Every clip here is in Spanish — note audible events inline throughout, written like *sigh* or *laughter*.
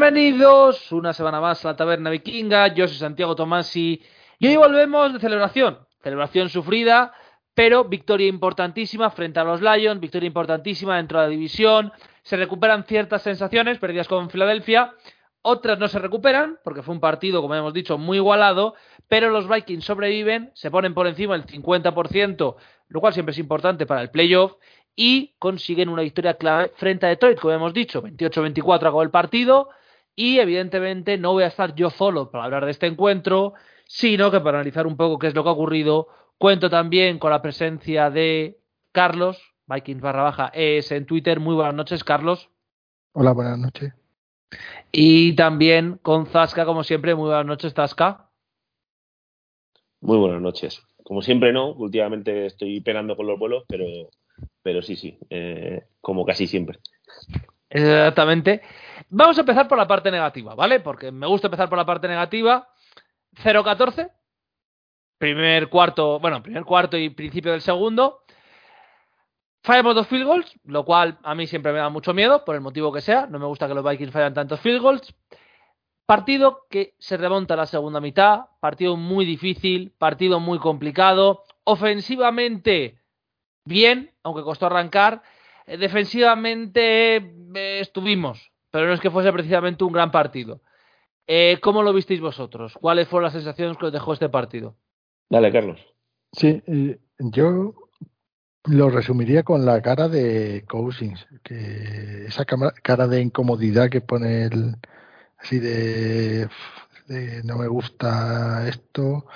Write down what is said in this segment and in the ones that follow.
Bienvenidos una semana más a la Taberna Vikinga. Yo soy Santiago Tomasi y hoy volvemos de celebración. Celebración sufrida, pero victoria importantísima frente a los Lions, victoria importantísima dentro de la división. Se recuperan ciertas sensaciones perdidas con Filadelfia, otras no se recuperan porque fue un partido, como hemos dicho, muy igualado, pero los Vikings sobreviven, se ponen por encima del 50%, lo cual siempre es importante para el playoff y consiguen una victoria clave frente a Detroit, como hemos dicho, 28-24 acabó el partido y evidentemente no voy a estar yo solo para hablar de este encuentro, sino que para analizar un poco qué es lo que ha ocurrido, cuento también con la presencia de Carlos, Vikings barra baja es en Twitter. Muy buenas noches, Carlos. Hola, buenas noches. Y también con Zasca, como siempre. Muy buenas noches, Zasca. Muy buenas noches. Como siempre no, últimamente estoy penando con los vuelos, pero pero sí, sí, eh, como casi siempre. Exactamente. Vamos a empezar por la parte negativa, ¿vale? Porque me gusta empezar por la parte negativa. 0-14. Primer cuarto, bueno, primer cuarto y principio del segundo. Fallamos dos field goals, lo cual a mí siempre me da mucho miedo, por el motivo que sea. No me gusta que los Vikings fallan tantos field goals. Partido que se remonta a la segunda mitad, partido muy difícil, partido muy complicado. Ofensivamente, bien, aunque costó arrancar. Eh, defensivamente eh, estuvimos, pero no es que fuese precisamente un gran partido. Eh, ¿Cómo lo visteis vosotros? ¿Cuáles fueron las sensaciones que os dejó este partido? Dale, Carlos. Sí, yo lo resumiría con la cara de Cousins, que esa cara de incomodidad que pone el así de, de no me gusta esto,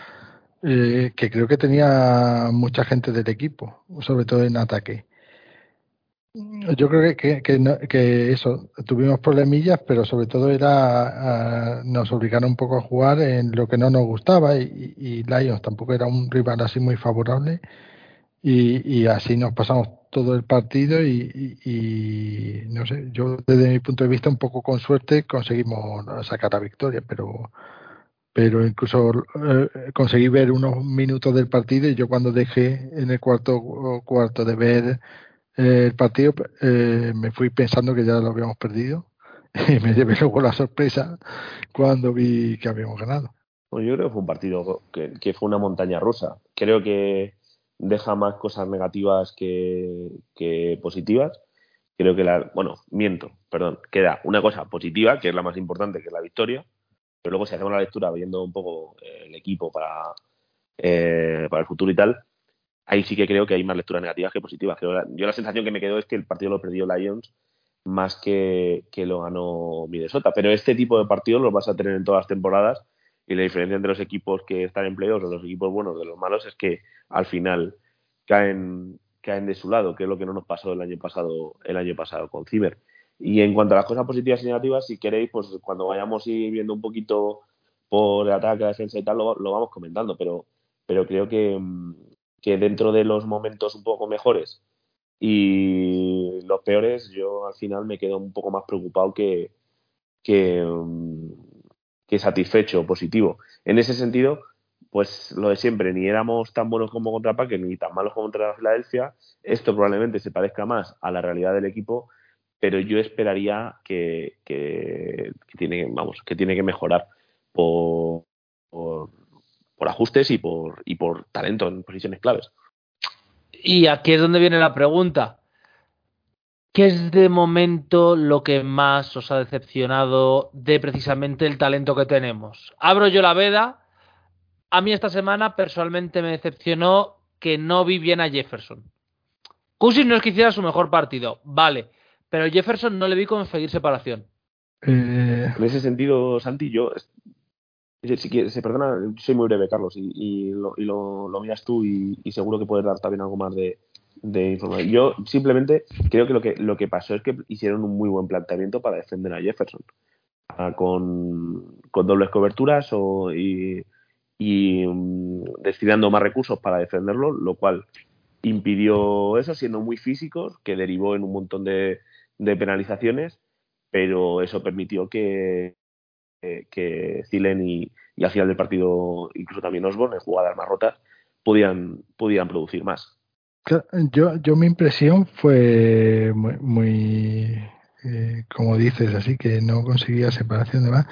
eh, que creo que tenía mucha gente del equipo, sobre todo en ataque. Yo creo que, que, eso, tuvimos problemillas, pero sobre todo era ah, nos obligaron un poco a jugar en lo que no nos gustaba y, y Lions tampoco era un rival así muy favorable. Y, así nos pasamos todo el partido y, y, no sé, yo desde mi punto de vista un poco con suerte conseguimos sacar la victoria, pero pero incluso eh, conseguí ver unos minutos del partido y yo cuando dejé en el cuarto cuarto de ver eh, el partido eh, me fui pensando que ya lo habíamos perdido *laughs* y me llevé luego la sorpresa cuando vi que habíamos ganado. Bueno, yo creo que fue un partido que, que, fue una montaña rusa. Creo que deja más cosas negativas que, que positivas. Creo que la, bueno, miento, perdón, queda una cosa positiva, que es la más importante, que es la victoria pero luego si hacemos la lectura viendo un poco eh, el equipo para, eh, para el futuro y tal, ahí sí que creo que hay más lecturas negativas que positivas. yo la sensación que me quedó es que el partido lo perdió Lions más que, que lo ganó Minnesota. Pero este tipo de partidos los vas a tener en todas las temporadas y la diferencia entre los equipos que están en playoffs los equipos buenos de los malos es que al final caen caen de su lado, que es lo que no nos pasó el año pasado el año pasado con Ciber. Y en cuanto a las cosas positivas y negativas, si queréis, pues cuando vayamos ir viendo un poquito por el ataque, la defensa y tal, lo, vamos comentando, pero, pero creo que, mm, que dentro de los momentos un poco mejores y los peores, yo al final me quedo un poco más preocupado que, que, mm, que satisfecho, positivo. En ese sentido, pues lo de siempre, ni éramos tan buenos como contra Packers ni tan malos como contra Filadelfia. Esto probablemente se parezca más a la realidad del equipo pero yo esperaría que, que, tiene, vamos, que tiene que mejorar por, por, ajustes y por, y por talento en posiciones claves. Y aquí es donde viene la pregunta. ¿Qué es de momento lo que más os ha decepcionado de precisamente el talento que tenemos? Abro yo la veda. A mí esta semana personalmente me decepcionó que no vi bien a Jefferson. Cousins no es que hiciera su mejor partido, vale pero Jefferson no le vi conseguir separación. Eh... En ese sentido, Santi, yo. Si quieres, perdona, soy muy breve, Carlos, y, lo, y lo, miras tú y, seguro que puedes dar también algo más de, información. Yo simplemente creo que lo, que lo que pasó es que hicieron un muy buen planteamiento para defender a Jefferson. Con, con, dobles coberturas o, y, y um, destinando más recursos para defenderlo, lo cual impidió eso, siendo muy físicos, que derivó en un montón de, de penalizaciones, pero eso permitió que, eh, que Zilen y, y, al final del partido, incluso también Osborne, en jugadas más rotas, podían, podían producir más. Yo, yo mi impresión fue muy, muy eh, como dices, así que no conseguía separación de más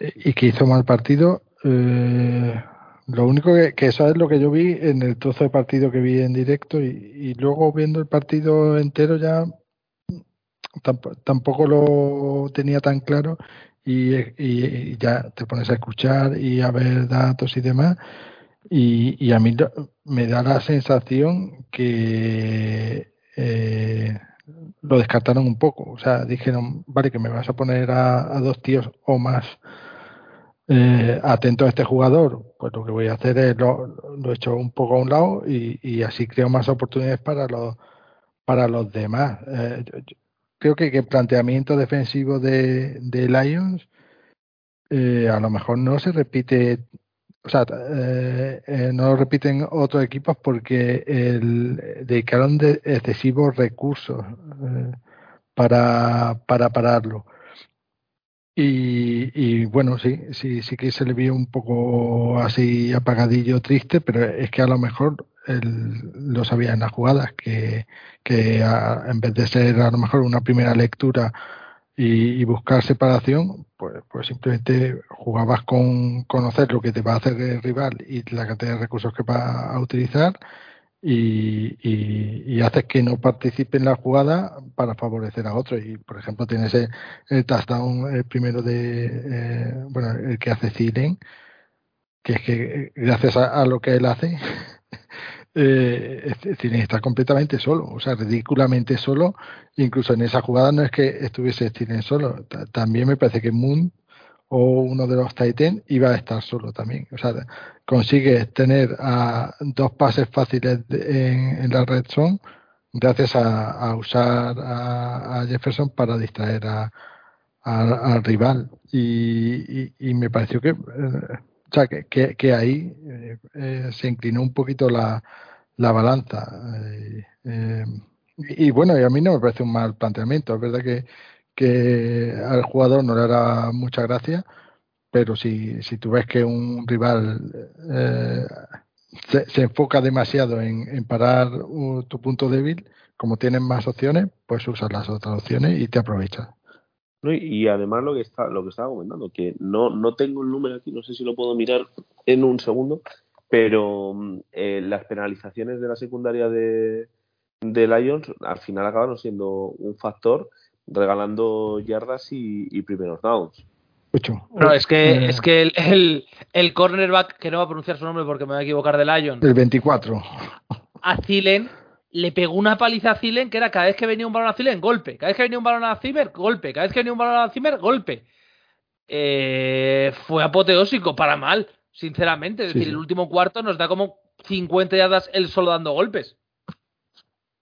eh, y que hizo mal partido. Lo único que, que, eso es lo que yo vi en el trozo de partido que vi en directo y luego viendo el partido entero ya tampoco lo tenía tan claro y, y, ya te pones a escuchar y a ver datos y demás y, y a mí me da la sensación que eh, lo descartaron un poco. O sea, dijeron, vale, que me vas a poner a, a dos tíos o más eh, atento a este jugador. Pues lo que voy a hacer es lo, lo echo un poco a un lado y, y, así creo más oportunidades para los para los demás. Eh, creo que, el planteamiento defensivo de, Lions eh, a lo mejor no se repite o sea, eh, eh, no lo repiten otros equipos porque dedicaron de excesivos recursos para, para pararlo. Y, y, bueno, sí, sí, sí que se le vio un poco así apagadillo, triste, pero es que a lo mejor él lo sabía en las jugadas, que, que en vez de ser a lo mejor una primera lectura y, buscar separación, pues, pues simplemente jugabas con conocer lo que te va a hacer el rival y la cantidad de recursos que va a utilizar y, y, haces que no participe en la jugada para favorecer a otro. Y por ejemplo, tienes el, el touchdown el primero de, eh, bueno, el que hace Zilen, que es que gracias a, a lo que él hace, *laughs* eh, está completamente solo, o sea, ridículamente solo. Incluso en esa jugada no es que estuviese Steven solo, también me parece que Moon o uno de los Titan iba a estar solo también. O sea, consigue tener a dos pases fáciles en, en, la red zone gracias a, usar a, a, Jefferson para distraer a, al rival. Y, y, y, me pareció que. Eh, o sea, que, que, ahí eh, eh, se inclinó un poquito la, la balanza. Eh, eh, y, bueno, y a mí no me parece un mal planteamiento. Es verdad que, que al jugador no le hará mucha gracia, pero si, si tú ves que un rival se, se, enfoca demasiado en, en parar uh, tu punto débil, como tienes más opciones, pues usas las otras opciones y te aprovechas. No, y, además lo que está lo que estaba comentando, que no, no tengo el número aquí, no sé si lo puedo mirar en un segundo, pero eh, las penalizaciones de la secundaria de, de Lions al final acabaron siendo un factor regalando yardas y, y primeros downs. No, es que, eh, es que el, el, el, cornerback, que no va a pronunciar su nombre porque me voy a equivocar de Lions. El 24. A Zilen le pegó una paliza a Zilen que era cada vez que venía un balón a Zilen, golpe. Cada vez que venía un balón a Zimmer, golpe. Cada vez que venía un balón a Zimmer, golpe. Eh, fue apoteósico para mal, sinceramente. Es sí, decir, sí. el último cuarto nos da como 50 yardas él solo dando golpes.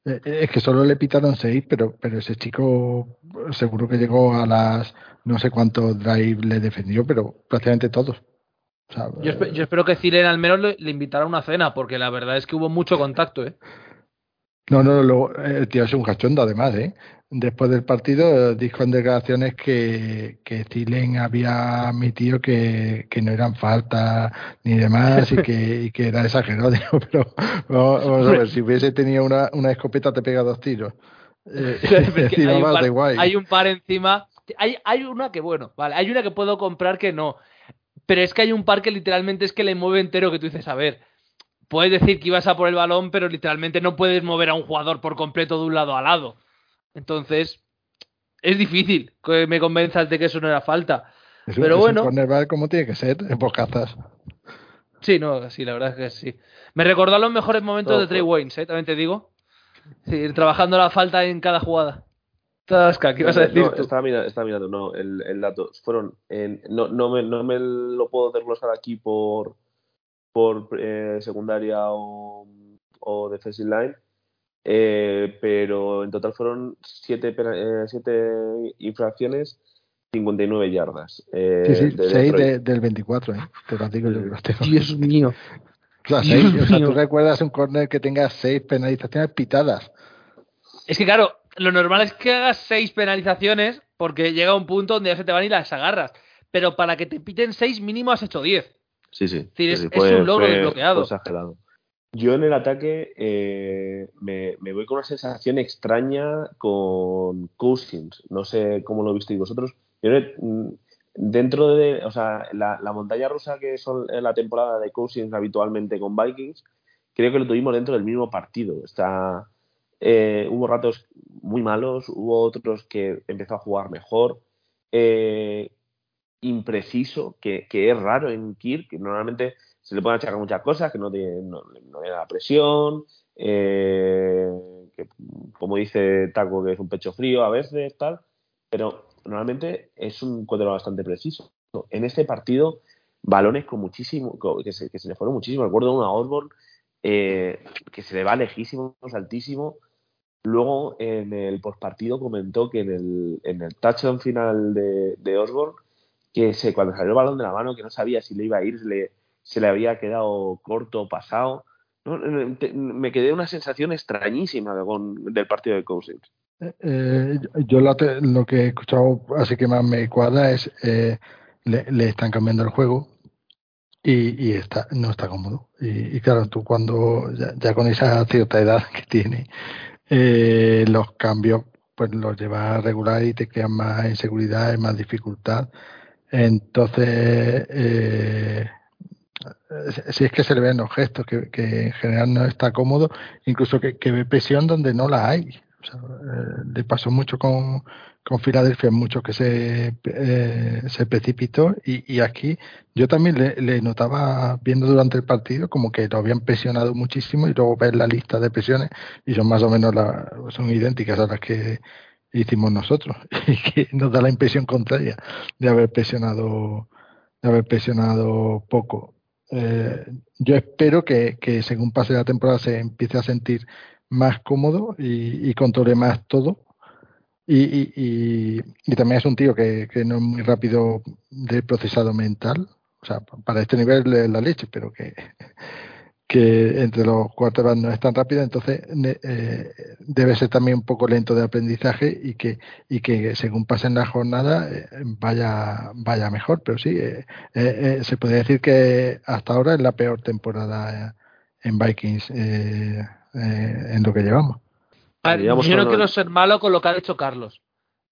Eh, es que solo le pitaron 6, pero, pero ese chico seguro que llegó a las no sé cuántos drive le defendió, pero prácticamente todos. O sea, yo, esp yo, espero que Zilen al menos le, le invitara a una cena, porque la verdad es que hubo mucho contacto, ¿eh? No, no, lo, el tío es un cachondo además, ¿eh? Después del partido dijo en declaraciones que, que había admitido que, que no eran faltas ni demás y que, y que era exagerado. *laughs* Digo, pero vamos a ver, si hubiese tenido una, una escopeta te pega dos tiros. *laughs* Eh, *laughs* hay, un par, guay. hay un par encima. Hay, hay una que, bueno, vale, hay una que puedo comprar que no. Pero es que hay un par que literalmente es que le mueve entero que tú dices, a ver, puedes decir que ibas a por el balón, pero literalmente no puedes mover a un jugador por completo de un lado a lado. Entonces, es difícil que me convenzas de que eso no era falta. Es pero es bueno. Como tiene que ser, en bocazas. Sí, no, sí, la verdad es que sí. Me recordó los mejores momentos de Trey Waynes, ¿eh? también te digo. Sí, trabajando la falta en cada jugada. Tasca, ¿qué ibas a decir? No, estaba, mirando, estaba mirando, no, el, el dato. Fueron, en, no, no, me, no me lo puedo desglosar aquí por, por eh, secundaria o, o defensive line, eh, pero en total fueron 7 eh, siete infracciones, 59 yardas. Eh, sí, sí, 6 de, del 24, ¿eh? te lo digo yo que los tengo. Dios mío. O sea, seis, Dios o sea, mío. tú recuerdas un corner que tenga 6 penalizaciones pitadas. Es que claro, lo normal es que hagas 6 penalizaciones porque llega un punto donde ya se te van y las agarras. Pero para que te piten 6 mínimo has hecho 10. Sí, sí. Es, decir, sí, es, fue, es, un logro fue, desbloqueado. Fue exagerado. Yo en el ataque eh, me, voy con una sensación extraña con Cousins. No sé cómo lo visteis vosotros. Yo, mm, dentro de, o sea, la, montaña rusa que son la temporada de Cousins habitualmente con Vikings, creo que lo tuvimos dentro del mismo partido. Está, eh, hubo ratos muy malos, hubo otros que empezó a jugar mejor. Eh, impreciso, que, que, es raro en Kirk, que normalmente se le pueden achacar muchas cosas, que no tiene, no, da presión, eh, que como dice Taco, que es un pecho frío a veces, tal, pero normalmente es un cuadro bastante preciso. En este partido, balones con muchísimo, que se, que se le fueron muchísimo. Recuerdo uno a Osborne eh, que se le va lejísimo, altísimo. Luego en el postpartido comentó que en el, en el touchdown final de, de Osborne, que se, cuando salió el balón de la mano, que no sabía si le iba a ir, se le, le había quedado corto o pasado. Me quedé una sensación extrañísima con, del partido de Cousins. Eh, eh yo lo, que he escuchado, así que más me cuadra, es eh, le, están cambiando el juego y, y está, no está cómodo. Y, claro, tú cuando ya, con esa cierta edad que tiene, eh, los cambios pues los llevas a regular y te quedan más inseguridad, más dificultad. Entonces, eh, si es que se le ven los gestos, que, en general no está cómodo, incluso que, ve presión donde no la hay. O sea, eh, le pasó mucho con, con Filadelfia, mucho que se, eh, se precipitó y, aquí yo también le, notaba viendo durante el partido como que lo habían presionado muchísimo y luego ver la lista de presiones y son más o menos la, son idénticas a las que hicimos nosotros *laughs* y que nos da la impresión contraria de haber presionado de haber presionado poco eh, yo espero que, según pase la temporada se empiece a sentir más cómodo y, controle más todo. Y, también es un tío que, que, no es muy rápido de procesado mental. O sea, para este nivel es la leche, pero que, que entre los quarterbacks no es tan rápida, entonces eh, debe ser también un poco lento de aprendizaje y que, y que según pasen la jornada eh, vaya, vaya mejor. Pero sí, eh, se puede decir que hasta ahora es la peor temporada en Vikings en lo que llevamos. yo no quiero ser malo con lo que ha dicho Carlos,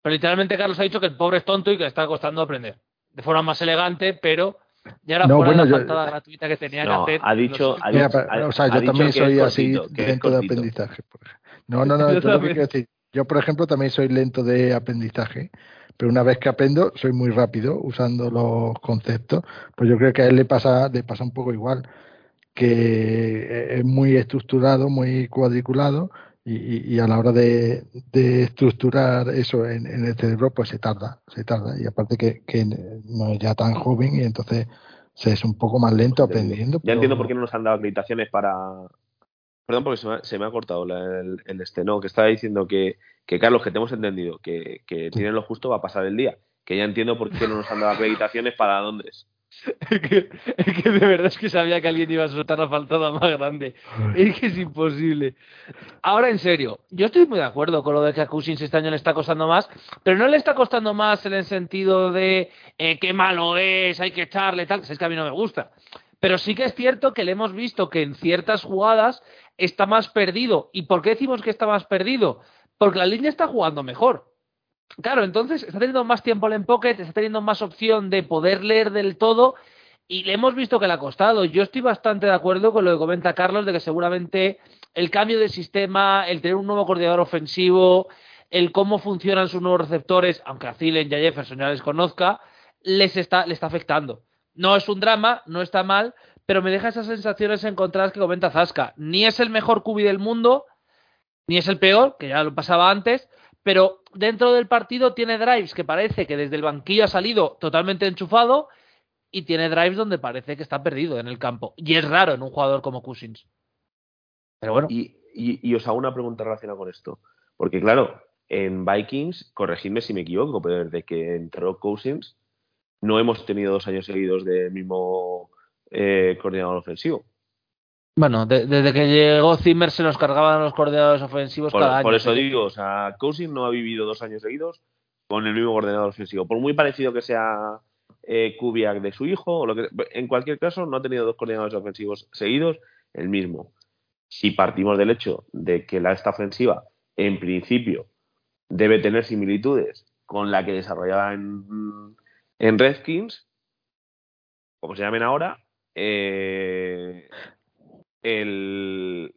pero literalmente Carlos ha dicho que el pobre es tonto y que le está costando aprender. De forma más elegante, pero ya era no, bueno, la yo, gratuita que tenía que hacer. Ha dicho, o sea, yo también soy así lento de aprendizaje. No, no, no, *laughs* yo, decir. yo, por ejemplo, también soy lento de aprendizaje, pero una vez que aprendo, soy muy rápido usando los conceptos. Pues yo creo que a él le pasa, le pasa un poco igual, que es muy estructurado, muy cuadriculado, y, a la hora de, estructurar eso en, el cerebro, pues se tarda, se tarda. Y aparte que, no es ya tan joven y entonces se es un poco más lento aprendiendo. Ya entiendo por qué no nos han dado acreditaciones para... Perdón, porque se me ha, cortado el, este, no, que estaba diciendo que, que Carlos, que te hemos entendido, que, que tienen lo justo va a pasar el día. Que ya entiendo por qué no nos han dado acreditaciones para Londres. *laughs* Es que, es que, de verdad es que sabía que alguien iba a soltar la faltada más grande. Es que es imposible. Ahora, en serio, yo estoy muy de acuerdo con lo de que a Cousins este año le está costando más, pero no le está costando más en el sentido de eh, qué malo es, hay que echarle tal, es que a mí no me gusta. Pero sí que es cierto que le hemos visto que en ciertas jugadas está más perdido. ¿Y por qué decimos que está más perdido? Porque la línea está jugando mejor. Claro, entonces está teniendo más tiempo en pocket, está teniendo más opción de poder leer del todo y le hemos visto que le ha costado. Yo estoy bastante de acuerdo con lo que comenta Carlos de que seguramente el cambio de sistema, el tener un nuevo coordinador ofensivo, el cómo funcionan sus nuevos receptores, aunque a Thielen y a Jefferson ya les conozca, les está, le está afectando. No es un drama, no está mal, pero me deja esas sensaciones encontradas que comenta Zasca. Ni es el mejor cubi del mundo, ni es el peor, que ya lo pasaba antes, pero dentro del partido tiene drives que parece que desde el banquillo ha salido totalmente enchufado y tiene drives donde parece que está perdido en el campo. Y es raro en un jugador como Cousins. Pero bueno. Y, os hago una pregunta relacionada con esto. Porque claro, en Vikings, corregidme si me equivoco, pero desde que entró Cousins, no hemos tenido dos años seguidos del mismo eh, coordinador ofensivo. Bueno, desde que llegó Zimmer se nos cargaban los coordinadores ofensivos cada año. Por eso digo, o sea, Cousin no ha vivido dos años seguidos con el mismo coordinador ofensivo. Por muy parecido que sea eh, Kubiak de su hijo, o lo que, en cualquier caso, no ha tenido dos coordinadores ofensivos seguidos, el mismo. si partimos del hecho de que la esta ofensiva, en principio, debe tener similitudes con la que desarrollaba en, en Redskins, como se llamen ahora, eh, el,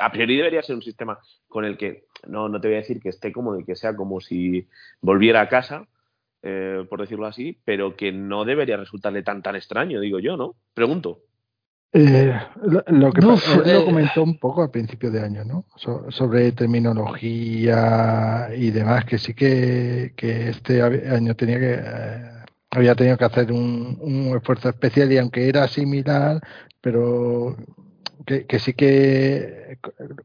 a priori debería ser un sistema con el que no, no te voy a decir que esté cómodo y que sea como si volviera a casa, eh, por decirlo así, pero que no debería resultarle tan tan extraño, digo yo, ¿no? Pregunto. Eh, lo, que lo eh, comentó un poco al principio de año, ¿no? sobre terminología y demás, que sí que, que este año tenía que había tenido que hacer un, un, esfuerzo especial y aunque era similar, pero que, sí que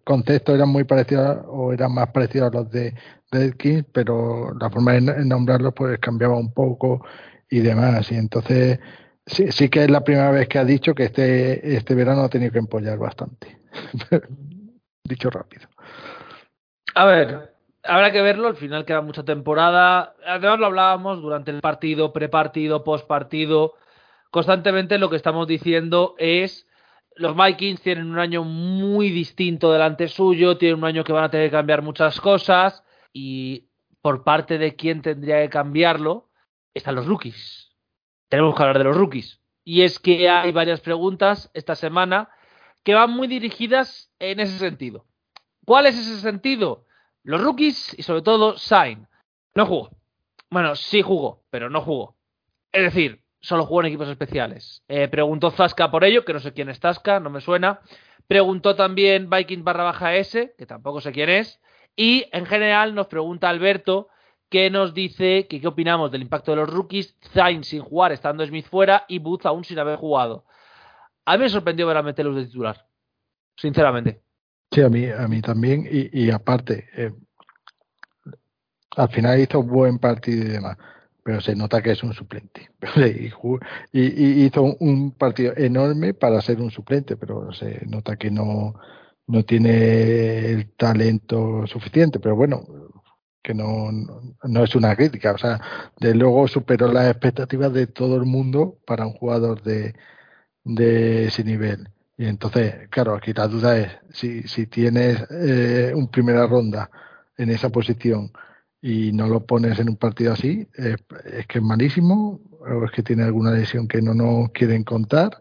conceptos eran muy parecidos o eran más parecidos a los de Redkins, pero la forma de nombrarlos pues cambiaba un poco y demás. Y entonces sí, sí que es la primera vez que ha dicho que este, este verano ha tenido que empollar bastante. *laughs* dicho rápido. A ver, habrá que verlo, al final queda mucha temporada. Además lo hablábamos durante el partido, prepartido, postpartido. Constantemente lo que estamos diciendo es los Vikings tienen un año muy distinto delante suyo, tienen un año que van a tener que cambiar muchas cosas y por parte de quién tendría que cambiarlo están los rookies tenemos que hablar de los rookies. Y es que hay varias preguntas esta semana que van muy dirigidas en ese sentido. ¿Cuál es ese sentido? Los rookies y sobre todo Sain. No jugó. Bueno, sí jugó, pero no jugó. Es decir, solo jugó en equipos especiales. Eh, preguntó Zasca por ello, que no sé quién es Zasca, no me suena. Preguntó también Viking barra baja S, que tampoco sé quién es. Y en general nos pregunta Alberto que nos dice que qué opinamos del impacto de los rookies, Zayn sin jugar estando Smith fuera y Booth aún sin haber jugado. A mí me sorprendió ver a meterlos de titular, sinceramente. Sí, a mí, a mí también, y, aparte, eh, al final hizo buen partido y demás, pero se nota que es un suplente. *laughs* y, hizo un partido enorme para ser un suplente, pero se nota que no, no tiene el talento suficiente. Pero bueno, que no, no, es una crítica, o sea, de luego superó las expectativas de todo el mundo para un jugador de, de ese nivel. Y entonces, claro, aquí la duda es si, si tienes eh, un primera ronda en esa posición y no lo pones en un partido así, es, que es malísimo o es que tiene alguna lesión que no nos quieren contar.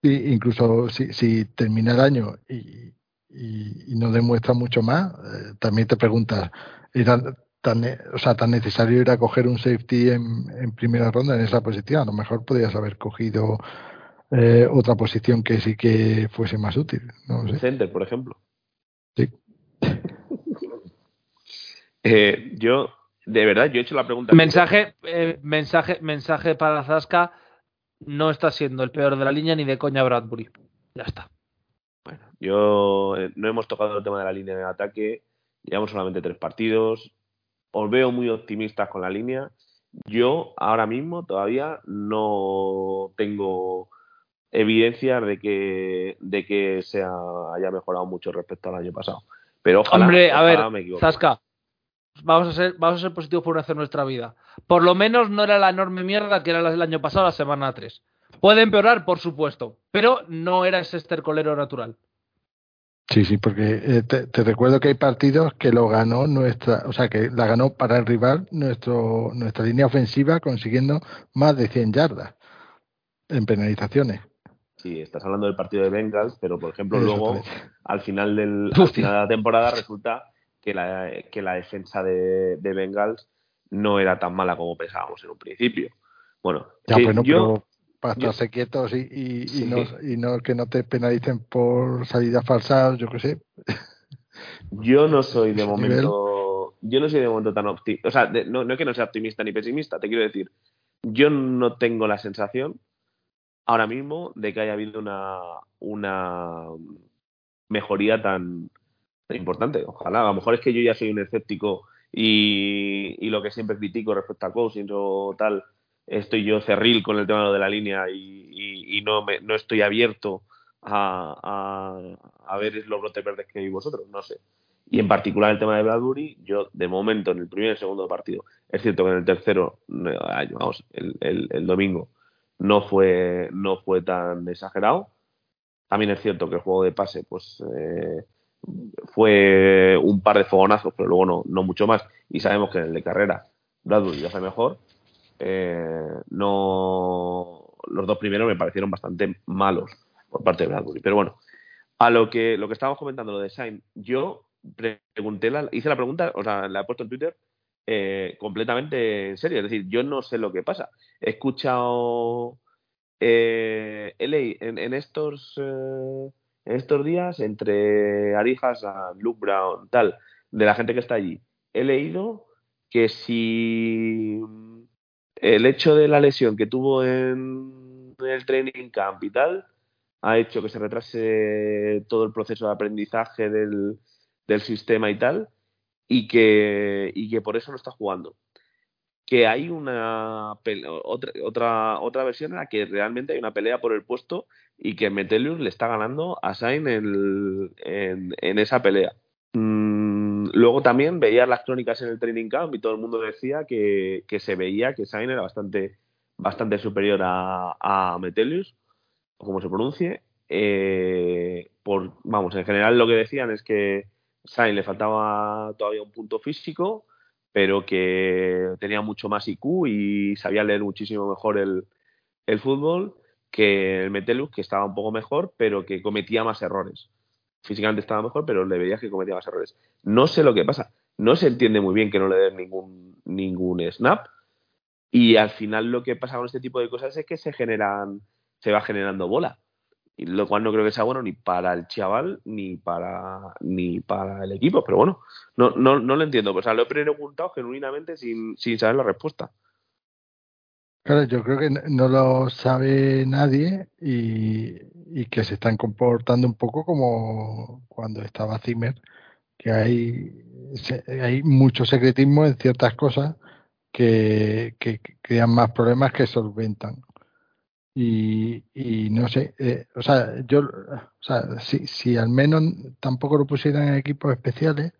Y incluso si, si termina el año y, y, no demuestra mucho más, eh, también te preguntas, ¿era tan, o sea, tan necesario ir a coger un safety en, primera ronda en esa posición? A lo mejor podrías haber cogido eh, otra posición que sí que fuese más útil. No sé. Center, por ejemplo. Eh, yo, de verdad, yo he hecho la pregunta. Mensaje, eh, mensaje, mensaje para Zasca. No está siendo el peor de la línea ni de coña Bradbury. Ya está. Bueno, yo eh, no hemos tocado el tema de la línea de ataque, llevamos solamente tres partidos, os veo muy optimistas con la línea. Yo ahora mismo todavía no tengo evidencia de que de que se haya mejorado mucho respecto al año pasado. Pero ojalá, Hombre, a ver, Zasca, vamos a ser vamos a ser positivos por hacer nuestra vida. Por lo menos no era la enorme mierda que era el año pasado, la semana 3. Puede empeorar, por supuesto, pero no era ese estercolero natural. Sí, sí, porque eh, te, recuerdo que hay partidos que lo ganó nuestra, o sea, que la ganó para el rival nuestro, nuestra línea ofensiva consiguiendo más de 100 yardas en penalizaciones. Sí, estás hablando del partido de Bengals, pero por ejemplo luego al final, del, al final de la temporada resulta que la, que la defensa de, de Bengals no era tan mala como pensábamos en un principio. Bueno, ya, yo, para estarse quietos y, y, no, y, no, que no te penalicen por salidas falsas, yo qué sé. *laughs* Yo no soy de momento, yo no soy de momento tan optimista, o sea, no, no es que no sea optimista ni pesimista, te quiero decir, yo no tengo la sensación ahora mismo de que haya habido una, una mejoría tan, importante. Ojalá, a lo mejor es que yo ya soy un escéptico y, y lo que siempre critico respecto a coaching o tal, estoy yo cerril con el tema de la línea y, no, me, no estoy abierto a, a, ver los brotes verdes que hay vosotros, no sé. Y en particular el tema de Bradbury, yo de momento en el primer y el segundo partido, es cierto que en el tercero, vamos, el, el, domingo, no fue, no fue tan exagerado, También es cierto que el juego de pase, pues eh, fue un par de fogonazos, pero luego no, no mucho más. Y sabemos que en el de carrera Bradbury lo hace mejor. Eh, no, los dos primeros me parecieron bastante malos por parte de Bradbury. Pero bueno, a lo que lo que estábamos comentando lo de Sainz, yo pregunté, la, hice la pregunta, o sea, la he puesto en Twitter eh, completamente en serio. Es decir, yo no sé lo que pasa. He escuchado eh, en, estos eh, estos días entre Arijas, Luke Brown, tal, de la gente que está allí, he leído que si el hecho de la lesión que tuvo en el training camp y tal ha hecho que se retrase todo el proceso de aprendizaje del, del sistema y tal, y que, y que por eso no está jugando. Que hay una otra, otra, versión en la que realmente hay una pelea por el puesto y que Metelius le está ganando a Sain en, en, esa pelea. Mm, luego también veía las crónicas en el training camp y todo el mundo decía que, que se veía que Sain era bastante, bastante superior a, a Metelius, o como se pronuncie. Eh, por, vamos, en general lo que decían es que Sainz le faltaba todavía un punto físico, pero que tenía mucho más IQ y sabía leer muchísimo mejor el, el fútbol que el Metelus, que estaba un poco mejor, pero que cometía más errores. Físicamente estaba mejor, pero le veías que cometía más errores. No sé lo que pasa. No se entiende muy bien que no le den ningún, ningún snap. Y al final lo que pasa con este tipo de cosas es que se generan, se va generando bola lo cual no creo que sea bueno ni para el chaval ni para ni para el equipo pero bueno no no, no lo entiendo. O sea lo he preguntado genuinamente sin, sin saber la respuesta. Claro yo creo que no lo sabe nadie y, y que se están comportando un poco como cuando estaba Zimmer que hay hay mucho secretismo en ciertas cosas que, que crean más problemas que solventan y, y no sé, eh, o sea, yo, o sea, si, si al menos tampoco lo pusieran en equipos especiales,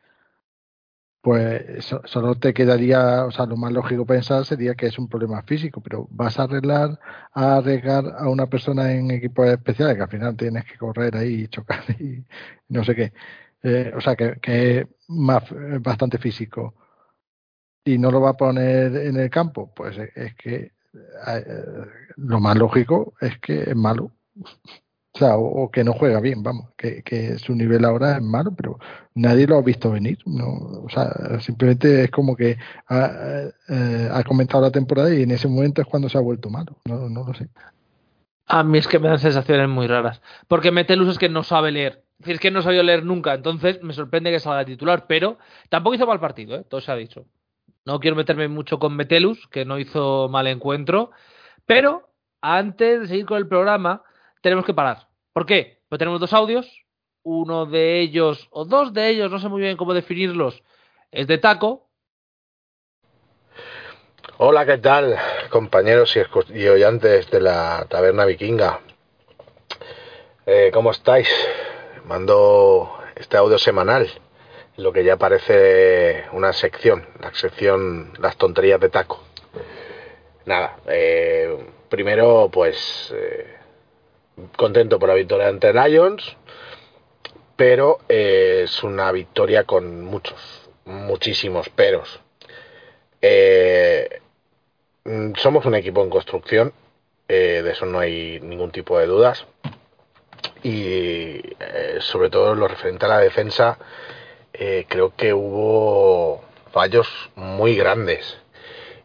pues solo te quedaría, o sea, lo más lógico pensar sería que es un problema físico, pero vas a arreglar, a arriesgar a una persona en equipos especiales, que al final tienes que correr ahí y chocar *laughs* y no sé qué. Eh, o sea, que, que es más, bastante físico y no lo va a poner en el campo, pues es que lo más lógico es que es malo. O sea, o, que no juega bien, vamos, que, su nivel ahora es malo, pero nadie lo ha visto venir. No, o sea, simplemente es como que ha, eh, comenzado la temporada y en ese momento es cuando se ha vuelto malo. No, lo sé. A mí es que me dan sensaciones muy raras. Porque Metelus es que no sabe leer. Es que no sabía leer nunca. Entonces me sorprende que salga titular. Pero tampoco hizo mal partido, ¿eh? todo se ha dicho. No quiero meterme mucho con Metelus, que no hizo mal encuentro. Pero antes de seguir con el programa, tenemos que parar. ¿Por qué? Pues tenemos dos audios. Uno de ellos, o dos de ellos, no sé muy bien cómo definirlos, es de Taco. Hola, ¿qué tal, compañeros y, oyentes de la Taberna Vikinga? Eh, ¿Cómo estáis? Mando este audio semanal, lo que ya parece una sección, la sección Las tonterías de Taco. Nada, eh, primero, pues eh, contento por la victoria ante Lions, pero eh, es una victoria con muchos, muchísimos peros. Somos un equipo en construcción, de eso no hay ningún tipo de dudas. Y sobre todo lo referente a la defensa, creo que hubo fallos muy grandes.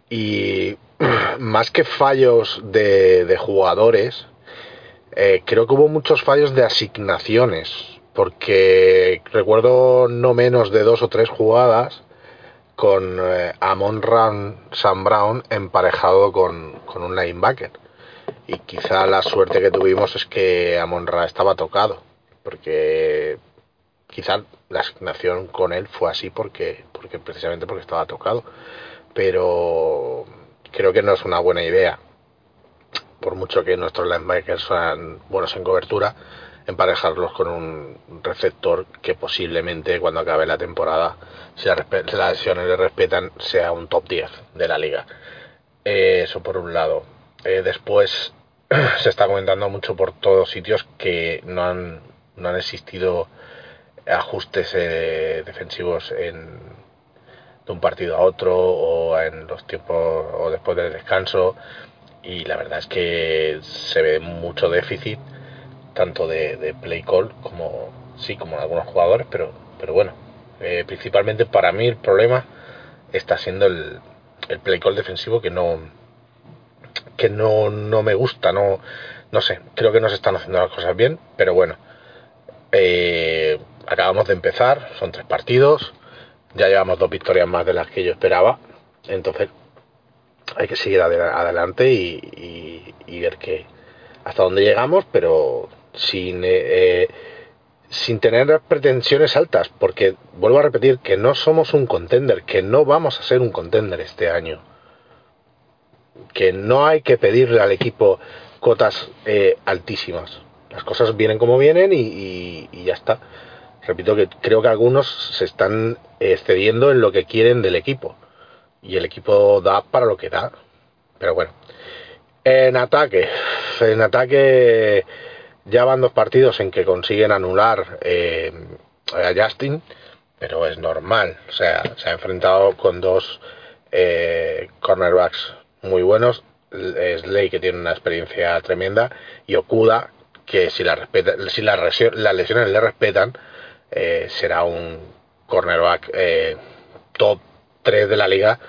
Y *clears throat* más que fallos de, jugadores, eh, creo que hubo muchos fallos de asignaciones, porque recuerdo no menos de dos o tres jugadas con eh, Amon Ran Sam Brown emparejado con, con, un linebacker. Y quizá la suerte que tuvimos es que Amon Ra estaba tocado, porque quizá la asignación con él fue así porque, porque precisamente porque estaba tocado. Pero creo que no es una buena idea, por mucho que nuestros linebackers sean buenos en cobertura, emparejarlos con un receptor que posiblemente cuando acabe la temporada, si las lesiones le respetan, sea un top 10 de la liga. Eso por un lado. Eh, después, *clears throat* se está comentando mucho por todos sitios que no han, no han existido ajustes eh, defensivos en, de un partido a otro o en los tiempos o después del descanso. Y la verdad es que se ve mucho déficit tanto de, play call como sí como en algunos jugadores pero pero bueno eh, principalmente para mí el problema está siendo el, el play call defensivo que no que no, no me gusta no no sé creo que no se están haciendo las cosas bien pero bueno eh, acabamos de empezar son tres partidos ya llevamos dos victorias más de las que yo esperaba entonces hay que seguir adelante y, ver que hasta dónde llegamos pero sin eh, eh, sin tener pretensiones altas, porque vuelvo a repetir que no somos un contender, que no vamos a ser un contender este año, que no hay que pedirle al equipo cotas eh, altísimas. Las cosas vienen como vienen y, ya está. Repito que creo que algunos se están excediendo en lo que quieren del equipo y el equipo da para lo que da. Pero bueno, en ataque, en ataque ya van dos partidos en que consiguen anular eh, a Justin, pero es normal. O sea, se ha enfrentado con dos eh, cornerbacks muy buenos. Slay, que tiene una experiencia tremenda, y Okuda, que si, la respeta, si las lesiones le respetan, eh, será un cornerback top 3 de la liga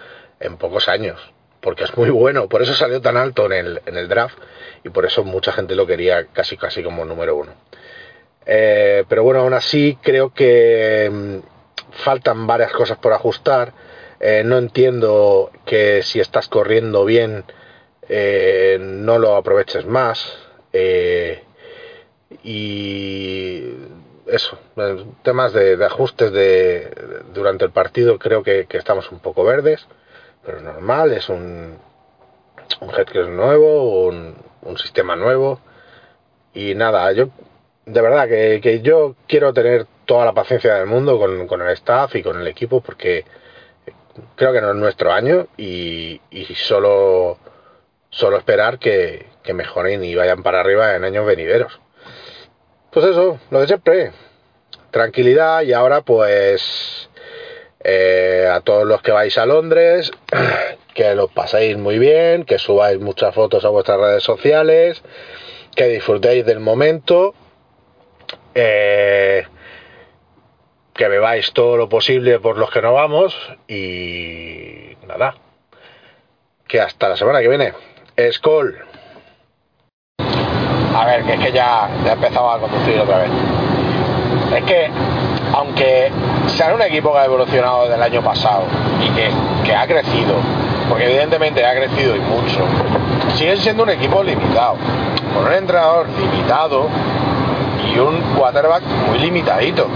en pocos años porque es muy bueno, por eso salió tan alto en el, en el draft y por eso mucha gente lo quería casi casi como número uno. Eh, pero bueno, aún así creo que mm, faltan varias cosas por ajustar. Eh, no entiendo que si estás corriendo bien eh, no lo aproveches más. y eso, temas de, ajustes de, durante el partido creo que estamos un poco verdes pero normal, es un, un es nuevo, un, sistema nuevo. Y nada, yo de verdad que, que, yo quiero tener toda la paciencia del mundo con, con, el staff y con el equipo porque creo que no es nuestro año y, y solo, solo esperar que, mejoren y vayan para arriba en años venideros. Pues eso, lo de siempre. Tranquilidad y ahora pues eh, a todos los que vais a Londres, *clears throat* que lo paséis muy bien, que subáis muchas fotos a vuestras redes sociales, que disfrutéis del momento, eh, que bebáis todo lo posible por los que no vamos y nada, que hasta la semana que viene. Skoll. A ver, que es que ya, ya he empezado a conducir otra vez. Es que aunque sea un equipo que ha evolucionado desde el año pasado y que, ha crecido, porque evidentemente ha crecido y mucho, siguen siendo un equipo limitado, con un entrenador limitado y un quarterback muy limitadito.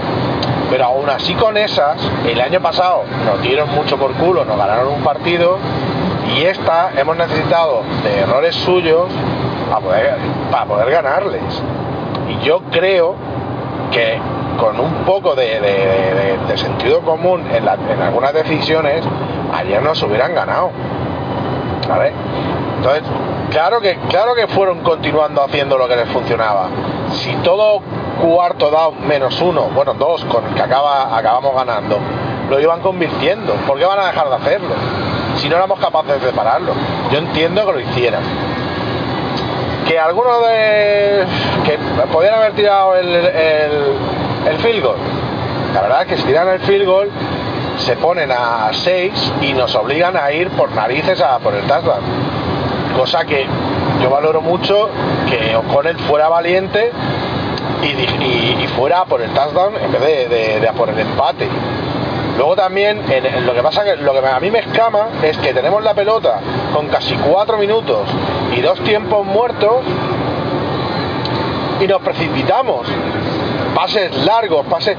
Pero aún así con esas, el año pasado nos dieron mucho por culo, nos ganaron un partido y esta hemos necesitado de errores suyos para poder, para poder ganarles. Y yo creo que con un poco de, sentido común en, algunas decisiones, ayer nos hubieran ganado. Entonces, claro que, claro que fueron continuando haciendo lo que les funcionaba. Si todo cuarto down menos uno, bueno, dos con el que acaba, acabamos ganando, lo iban convirtiendo, ¿por qué van a dejar de hacerlo? Si no éramos capaces de pararlo. Yo entiendo que lo hicieran que algunos de que podían haber tirado el, el field goal. La verdad es que si tiran el field goal, se ponen a 6 y nos obligan a ir por narices a por el touchdown. Cosa que yo valoro mucho que O'Connell fuera valiente y, fuera por el touchdown en vez de, a por el empate. Luego también, lo que pasa que lo que a mí me escama es que tenemos la pelota con casi 4 minutos y dos tiempos muertos y nos precipitamos. Pases largos, pases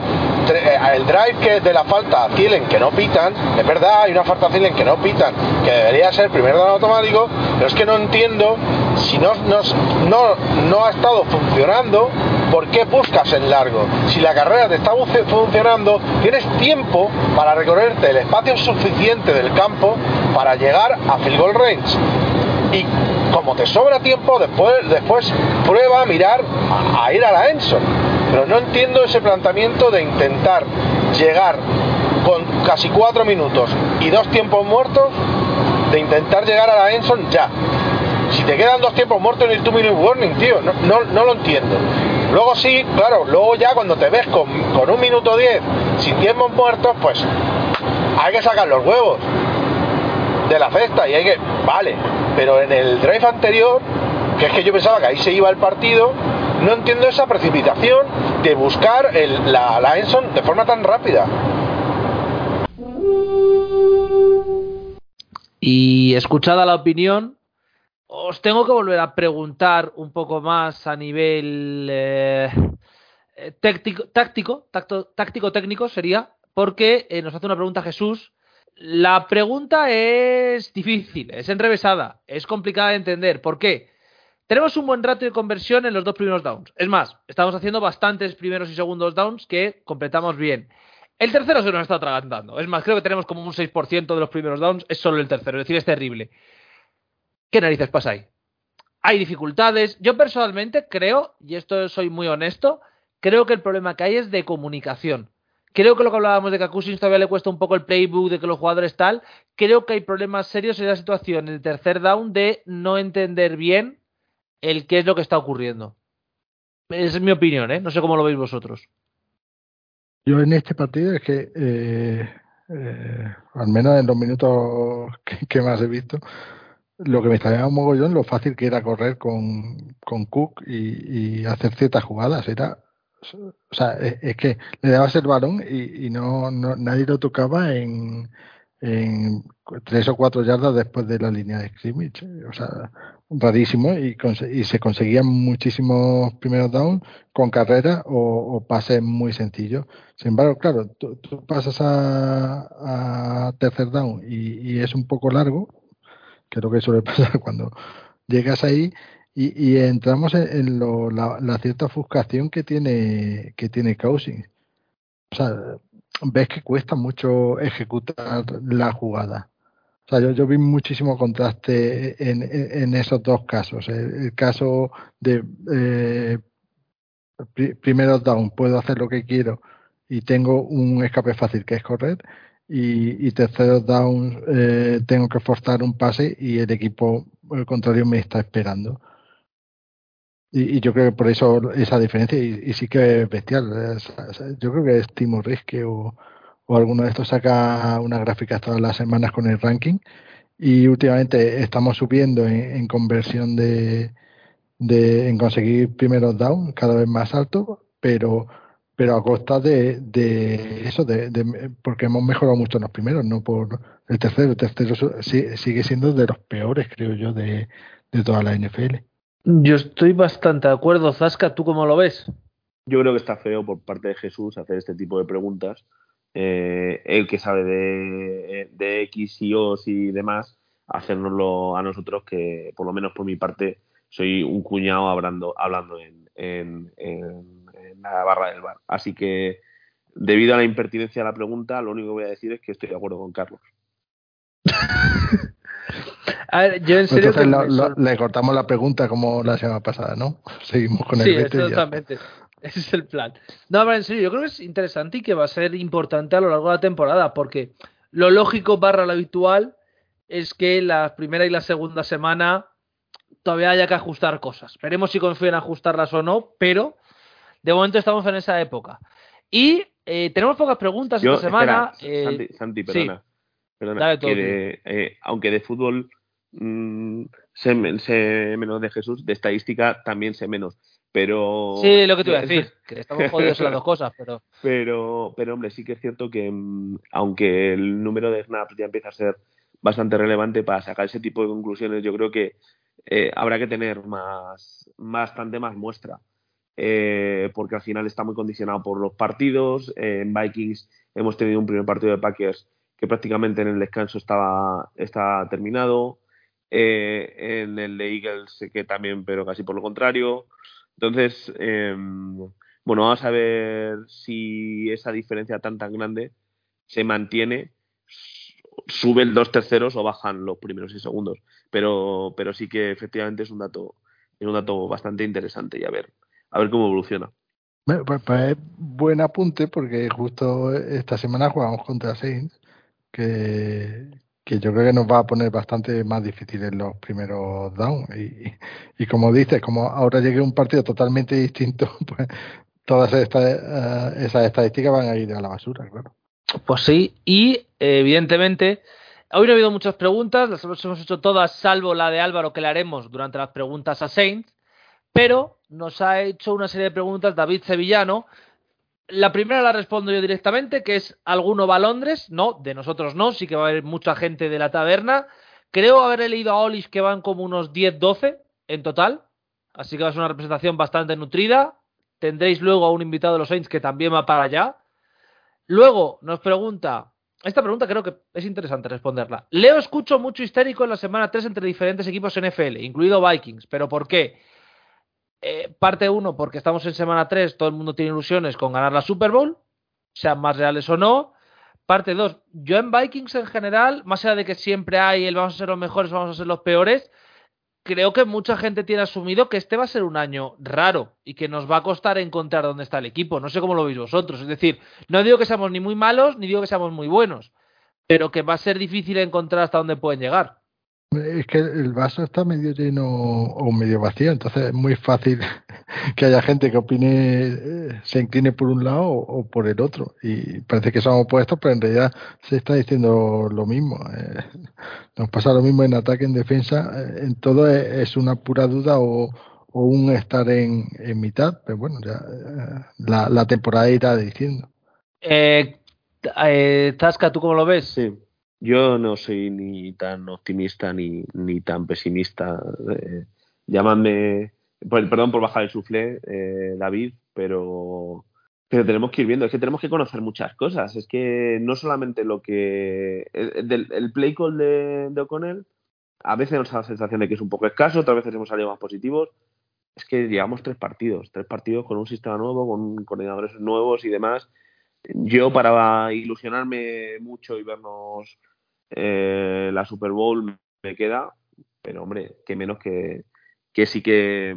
eh, el drive que de la falta a Thielen que no pitan, es verdad, hay una falta a Thielen que no pitan, que debería ser primer dan automático, pero es que no entiendo si no, no, no, no ha estado funcionando, ¿por qué buscas el largo? Si la carrera te está funcionando, tienes tiempo para recorrerte el espacio suficiente del campo para llegar a field goal range. Y como te sobra tiempo, después, después prueba a mirar a, ir a la Enson. Pero no entiendo ese planteamiento de intentar llegar con casi cuatro minutos y dos tiempos muertos, de intentar llegar a la Enson ya. Si te quedan dos tiempos muertos en el 2 minute warning, tío, no, no, lo entiendo. Luego sí, claro, luego ya cuando te ves con, con un minuto diez sin tiempos muertos, pues hay que sacar los huevos de la cesta y hay que, vale, pero en el drive anterior, que es que yo pensaba que ahí se iba el partido, no entiendo esa precipitación de buscar la, la de forma tan rápida. Y escuchada la opinión, os tengo que volver a preguntar un poco más a nivel eh, táctico, táctico, táctico técnico sería, porque eh, nos hace una pregunta Jesús. La pregunta es difícil, es enrevesada, es complicada de entender. ¿Por qué? Tenemos un buen ratio de conversión en los dos primeros downs. Es más, estamos haciendo bastantes primeros y segundos downs que completamos bien. El tercero se nos está atragantando. Es más, creo que tenemos como un 6% de los primeros downs, es solo el tercero, es decir, es terrible. ¿Qué narices pasa ahí? Hay dificultades. Yo personalmente creo, y esto soy muy honesto, creo que el problema que hay es de comunicación. Creo que lo que hablábamos de que a Cousins todavía le cuesta un poco el playbook, de que los jugadores tal. Creo que hay problemas serios en la situación, en el tercer down, de no entender bien el qué es lo que está ocurriendo. Esa es mi opinión, ¿eh? No sé cómo lo veis vosotros. Yo en este partido es que, eh, eh, al menos en los minutos que más he visto, lo que me extrañaba un mogollón lo fácil que era correr con, con Cook y, hacer ciertas jugadas. Era, o sea, es, que le dabas el balón y, no, nadie lo tocaba en, en tres o cuatro yardas después de la línea de scrimmage. O sea, rarísimo y, y se conseguían muchísimos primeros downs con carrera o, pases muy sencillos. Sin embargo, claro, tú, pasas a, a, tercer down y, y es un poco largo creo que suele *laughs* pasar cuando llegas ahí y, entramos en, la, cierta ofuscación que tiene que tiene Cousins. O sea, ves que cuesta mucho ejecutar la jugada. O sea, yo, vi muchísimo contraste en, esos dos casos. El, caso de eh, primero down, puedo hacer lo que quiero y tengo un escape fácil que es correr y, y tercero down eh, tengo que forzar un pase y el equipo contrario me está esperando. Y, yo creo que por eso esa diferencia, y, sí que es bestial. Yo creo que es Timo Riske o, alguno de estos saca una gráfica todas las semanas con el ranking. Y últimamente estamos subiendo en, conversión de, de, en conseguir primeros down cada vez más alto, pero pero a costa de, de eso, de, porque hemos mejorado mucho en los primeros, no por el tercero. El tercero sigue siendo de los peores, creo yo, de, de toda la NFL. Yo estoy bastante de acuerdo. Zasca, ¿tú cómo lo ves? Yo creo que está feo por parte de Jesús hacer este tipo de preguntas. Eh, él que sabe de, de X y O y demás, hacérnoslo a nosotros, que por lo menos por mi parte soy un cuñado hablando, hablando en, en la barra del bar. Así que, debido a la impertinencia de la pregunta, lo único que voy a decir es que estoy de acuerdo con Carlos. *laughs* a ver, yo en serio. le cortamos la pregunta como la semana pasada, ¿no? *laughs* Seguimos con el Sí, exactamente. Ese es el plan. No, pero en serio, yo creo que es interesante y que va a ser importante a lo largo de la temporada, porque lo lógico barra lo habitual es que la primera y la segunda semana todavía haya que ajustar cosas. Veremos si confían en ajustarlas o no, pero de momento estamos en esa época. Y eh, tenemos pocas preguntas esta semana. eh, Santi, perdona. perdona que eh, aunque de fútbol mmm, sé, menos de Jesús, de estadística también sé menos. Pero. Sí, lo que te iba a decir, que estamos jodidos en las dos cosas, pero. *laughs* Pero, pero hombre, sí que es cierto que mm, aunque el número de snaps ya empieza a ser bastante relevante para sacar ese tipo de conclusiones, yo creo que eh, habrá que tener más, bastante más muestra. Eh, porque al final está muy condicionado por los partidos. en Vikings hemos tenido un primer partido de Packers que prácticamente en el descanso estaba, estaba terminado. Eh, en el de Eagles que también, pero casi por lo contrario. Entonces, em, bueno, vamos a ver si esa diferencia tan tan grande se mantiene suben dos terceros o bajan los primeros y segundos. Pero, pero sí que efectivamente es un dato, es un dato bastante interesante y a ver, a ver cómo evoluciona. Bueno, Pues, pues es buen apunte porque justo esta semana jugamos contra Saints, que, que yo creo que nos va a poner bastante más difícil en los primeros downs. Y, y como dices, como ahora llegue un partido totalmente distinto, *laughs* pues todas estas, eh, esas estadísticas van a ir a la basura, claro. Pues sí, y eh, evidentemente, hoy no ha habido muchas preguntas, las hemos hecho todas, salvo la de Álvaro que le haremos durante las preguntas a Saints, pero nos ha hecho una serie de preguntas David Sevillano. La primera la respondo yo directamente, que es ¿alguno va a Londres? No, de nosotros no, sí que va a haber mucha gente de la taberna. Creo haber leído a Olis que van como unos 10-12 en total, así que va a ser una representación bastante nutrida. Tendréis luego a un invitado de los Saints que también va para allá. Luego nos pregunta, esta pregunta creo que es interesante responderla. Leo escucho mucho histérico en la semana 3 entre diferentes equipos NFL, incluido Vikings, pero ¿por qué? Eh, parte 1, porque estamos en semana 3, todo el mundo tiene ilusiones con ganar la Super Bowl, sean más reales o no. Parte 2, yo en Vikings en general, más allá de que siempre hay el vamos a ser los mejores, vamos a ser los peores, creo que mucha gente tiene asumido que este va a ser un año raro y que nos va a costar encontrar dónde está el equipo. No sé cómo lo veis vosotros. Es decir, no digo que seamos ni muy malos, ni digo que seamos muy buenos, pero que va a ser difícil encontrar hasta dónde pueden llegar. Es que el vaso está medio lleno o medio vacío, entonces es muy fácil *laughs* que haya gente que opine, eh, se incline por un lado o, por el otro. Y parece que son opuestos, pero en realidad se está diciendo lo mismo. Eh, nos pasa lo mismo en ataque, en defensa, eh, en todo es, una pura duda o, o un estar en, en mitad, pero bueno, ya la, la temporada irá diciendo. Eh, eh, Tasca, ¿tú cómo lo ves? Sí. Yo no soy ni tan optimista ni, ni tan pesimista. Eh, llamadme, por- perdón por bajar el suflé, eh, David, pero, pero tenemos que ir viendo. Es que tenemos que conocer muchas cosas. Es que no solamente lo que. El, el play call de, de O'Connell, a veces nos da la sensación de que es un poco escaso, otras veces hemos salido más positivos. Es que llevamos tres partidos, tres partidos con un sistema nuevo, con coordinadores nuevos y demás. Yo, para ilusionarme mucho y vernos eh, la Super Bowl me queda, pero hombre, que menos que, que sí que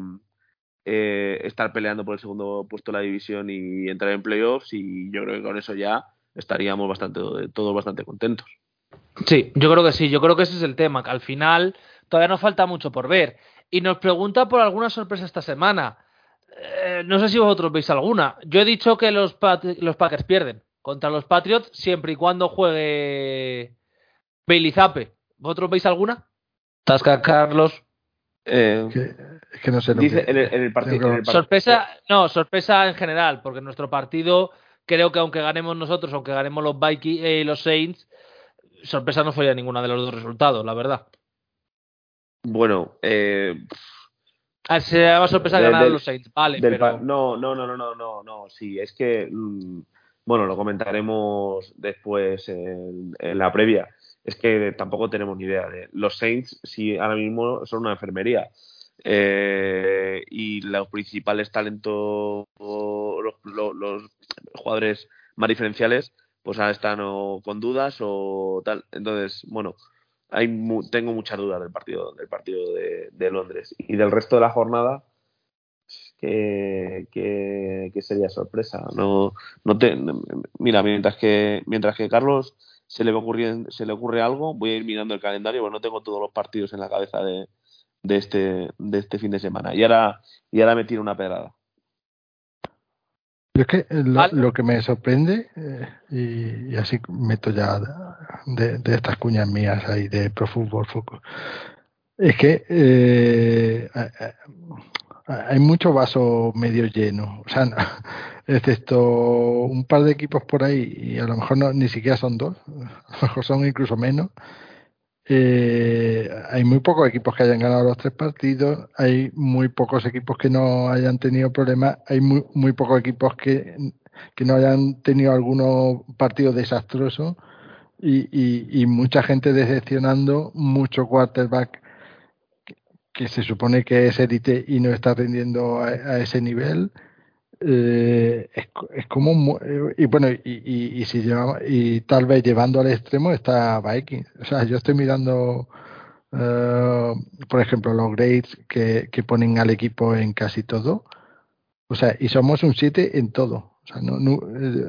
eh, estar peleando por el segundo puesto de la división y entrar en playoffs y yo creo que con eso ya estaríamos bastante todos bastante contentos. Sí, yo creo que sí, yo creo que ese es el tema, que al final todavía nos falta mucho por ver. Y nos pregunta por alguna sorpresa esta semana. Eh, no sé si vosotros veis alguna. Yo he dicho que los, los Packers pierden contra los Patriots siempre y cuando juegue Bailey Zappe. ¿Vosotros veis alguna? Tasca, Carlos. Eh, Que, es que no sé lo dice que- en el, en el partido. Tengo- en el par- Sorpresa, no, sorpresa en general, porque nuestro partido, creo que aunque ganemos nosotros, aunque ganemos los Vikings y los Saints, sorpresa no fue ninguna de los dos resultados, la verdad. Bueno, eh, Ah, Se llama sorpresa Del- ganar a los Saints, vale, Del pero pa- no, no, no, no, no, no, no, sí, es que, mm, bueno, lo comentaremos después en, en la previa. Es que tampoco tenemos ni idea de los Saints, si ahora mismo son una enfermería. Eh, y los principales talentos, los, jugadores más diferenciales, pues ahora están con dudas o tal. Entonces, bueno, hay mu- tengo muchas dudas del partido del partido de, de Londres. Y del resto de la jornada que, que, que sería sorpresa. No no te mira mientras que mientras que Carlos se le ocurre se le ocurre algo voy a ir mirando el calendario porque no tengo todos los partidos en la cabeza de, de este de este fin de semana y ahora y ahora me tiro una pedrada Yo es que lo, ¿Vale? lo que me sorprende, eh, y, y así meto ya de, de estas cuñas mías ahí de Pro Football Focus, es que eh, eh, eh, hay mucho vaso medio lleno, o sea, *laughs* excepto un par de equipos por ahí, y a lo mejor no, ni siquiera son dos, *laughs* a lo mejor son incluso menos. Eh, hay muy pocos equipos que hayan ganado los tres partidos, hay muy pocos equipos que no hayan tenido problemas, hay muy, muy pocos equipos que, que no hayan tenido algunos partidos desastrosos y, y, y mucha gente decepcionando, mucho quarterback que, se supone que es élite y no está rindiendo a, ese nivel. eh, es, es, como y bueno y, y, si llevamos y tal vez llevando al extremo está Vikings o sea yo estoy mirando uh, por ejemplo los grades que, que, ponen al equipo en casi todo o sea y somos un 7 en todo o sea no, no,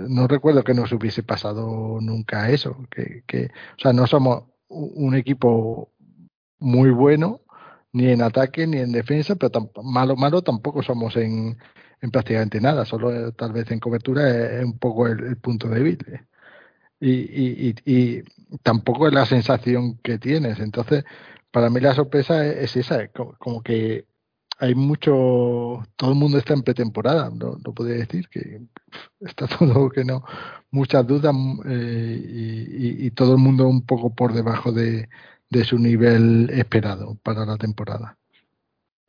no, recuerdo que nos hubiese pasado nunca eso que o sea no somos un equipo muy bueno ni en ataque ni en defensa pero malo malo tampoco somos en en prácticamente nada, solo eh, tal vez en cobertura es, un poco el, punto débil. Eh. Y, y, y, tampoco es la sensación que tienes. Entonces, para mí la sorpresa es, esa, como, que hay mucho, todo el mundo está en pretemporada, no, no podría decir que *laughs* está todo que no, muchas dudas eh, y, y, todo el mundo un poco por debajo de, de su nivel esperado para la temporada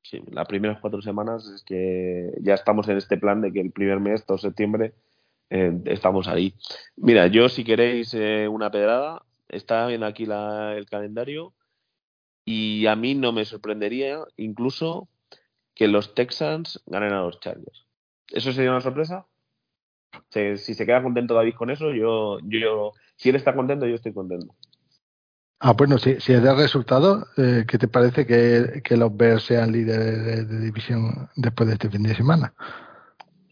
sí, las primeras cuatro semanas es que ya estamos en este plan de que el primer mes, todo septiembre, eh, estamos ahí. Mira, yo si queréis eh, una pedrada, está bien aquí la, el calendario y a mí no me sorprendería incluso que los Texans ganen a los Chargers. ¿Eso sería una sorpresa? Si, si se queda contento David con eso, yo, yo, si él está contento, yo estoy contento. Ah, bueno, si, si es de resultado, eh, ¿qué te parece que, que los Bears sean líderes de, división después de este fin de semana?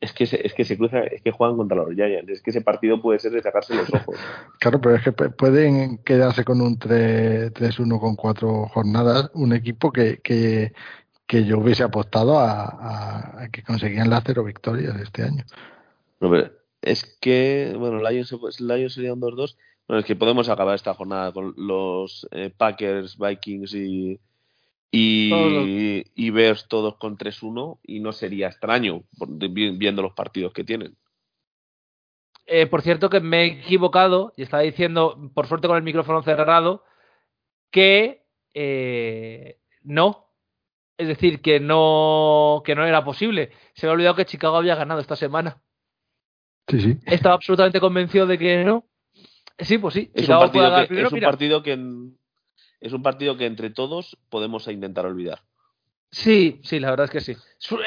Es que, se, es que se cruza, es que juegan contra los Giants, es que ese partido puede ser de sacarse los ojos. *laughs* claro, pero es que pueden quedarse con un 3-1 con cuatro jornadas, un equipo que, que, que yo hubiese apostado a, a, que conseguían las cero victorias este año. No, pero es que, bueno, Lions, Lions sería un 2-2 bueno, es que podemos acabar esta jornada con los eh, Packers, Vikings y, y, y Bears todos con 3-1 y no sería extraño viendo los partidos que tienen. Eh, por cierto que me he equivocado y estaba diciendo, por suerte con el micrófono cerrado, que eh, no. Es decir, que no, que no era posible. Se me ha olvidado que Chicago había ganado esta semana. Sí, sí. Estaba absolutamente convencido de que no. Sí, pues sí. Es, un partido, que, primero, es un partido que, es un partido que entre todos podemos intentar olvidar. Sí, sí, la verdad es que sí.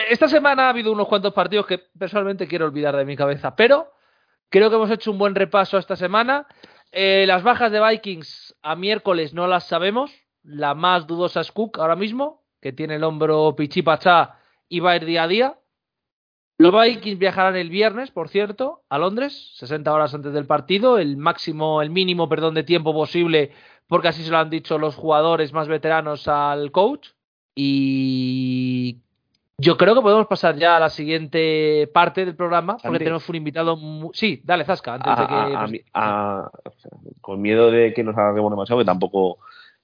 Esta semana ha habido unos cuantos partidos que personalmente quiero olvidar de mi cabeza, pero creo que hemos hecho un buen repaso esta semana. Eh, las bajas de Vikings a miércoles no las sabemos. La más dudosa es Cook ahora mismo, que tiene el hombro pichipachá y va a ir día a día. Los Vikings viajarán el viernes, por cierto, a Londres, 60 horas antes del partido, el máximo, el mínimo, perdón, de tiempo posible, porque así se lo han dicho los jugadores más veteranos al coach. Y yo creo que podemos pasar ya a la siguiente parte del programa, porque tenemos un invitado. Muy... Sí, dale, Zasca, antes de que. A, con miedo de que nos hagamos demasiado, que tampoco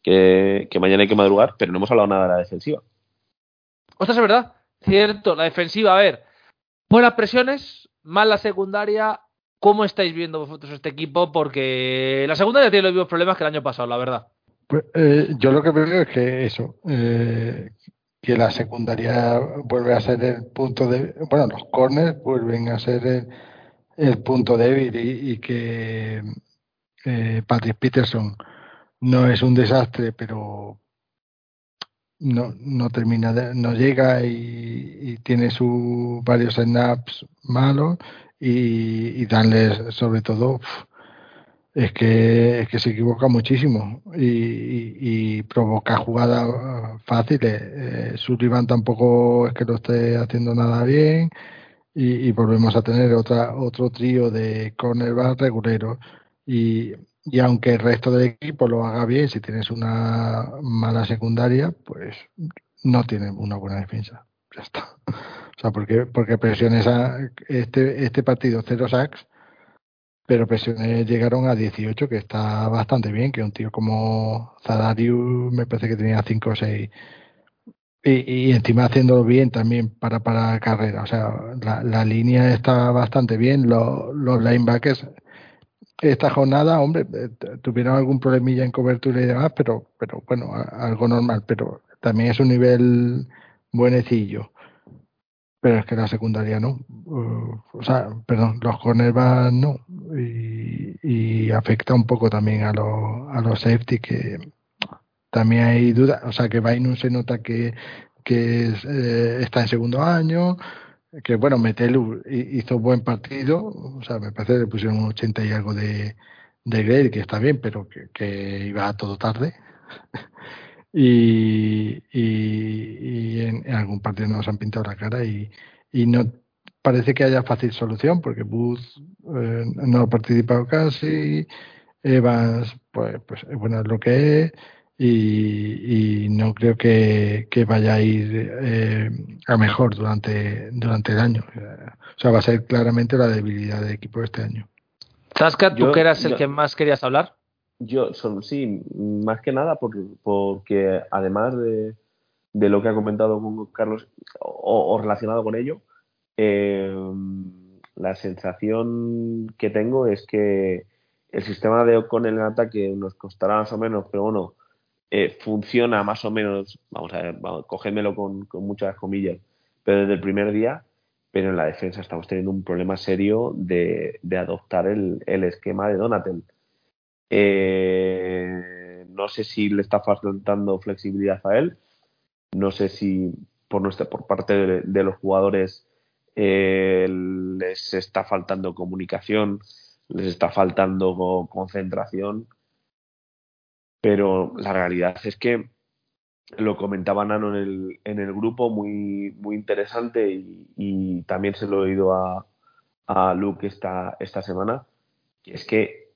que, que mañana hay que madrugar, pero no hemos hablado nada de la defensiva. Ostras, es verdad. Cierto, la defensiva, a ver Buenas presiones, más la secundaria. ¿Cómo estáis viendo vosotros este equipo? Porque la secundaria tiene los mismos problemas que el año pasado, la verdad. Pues, eh, yo lo que veo es que eso, eh, que la secundaria vuelve a ser el punto de, bueno, los corners vuelven a ser el, punto débil y, y que eh, Patrick Peterson no es un desastre, pero no, no termina, de, no llega y, tiene sus varios snaps malos y, y darles sobre todo es que es que se equivoca muchísimo y, provoca jugadas fáciles. Eh, Sullivan tampoco es que lo esté haciendo nada bien y, y volvemos a tener otra otro trío de cornerback reguleros y y aunque el resto del equipo lo haga bien, si tienes una mala secundaria, pues no tienes una buena defensa. Ya está. O sea, porque, porque presiones a este, este partido cero sacks, pero presiones llegaron a 18, que está bastante bien, que un tío como Zadarius me parece que tenía 5 o 6. Y, y, encima haciéndolo bien también para, para carrera. O sea, la, la línea está bastante bien. Los, los linebackers esta jornada, hombre, eh, tuvieron algún problemilla en cobertura y demás, pero, pero bueno, algo normal, pero también es un nivel buenecillo. Pero es que la secundaria no. Uh, o sea, perdón, los cornerbacks no. Y, afecta un poco también a los, a los safety que también hay dudas. O sea, que Bainun se nota que, que es, eh, está en segundo año. Que bueno, Metelu hizo buen partido, o sea, me parece que le pusieron un 80 y algo de, de grade, que está bien, pero que, que iba todo tarde. *laughs* y, y, en, algún partido nos han pintado la cara y, y no parece que haya fácil solución, porque Booth eh, no ha participado casi, Evans, pues, pues bueno, es lo que es y, no creo que, vaya a ir eh, a mejor durante, durante el año. O sea, va a ser claramente la debilidad del equipo este año. Zasca, ¿tú que eras el que más querías hablar? Yo, sí, más que nada porque además de, de, lo que ha comentado con Carlos o, relacionado con ello, eh, la sensación que tengo es que el sistema de O'Connell en ataque nos costará más o menos, pero bueno, eh, funciona más o menos, vamos a ver, vamos, con, muchas comillas, pero desde el primer día, pero en la defensa estamos teniendo un problema serio de, adoptar el, esquema de Donatel. Eh, no sé si le está faltando flexibilidad a él, no sé si por, nuestra, por parte de, los jugadores eh, les está faltando comunicación, les está faltando concentración pero la realidad es que lo comentaba Nano en el, en el grupo, muy, muy interesante y, también se lo he oído a, a Luke esta, esta semana, que es que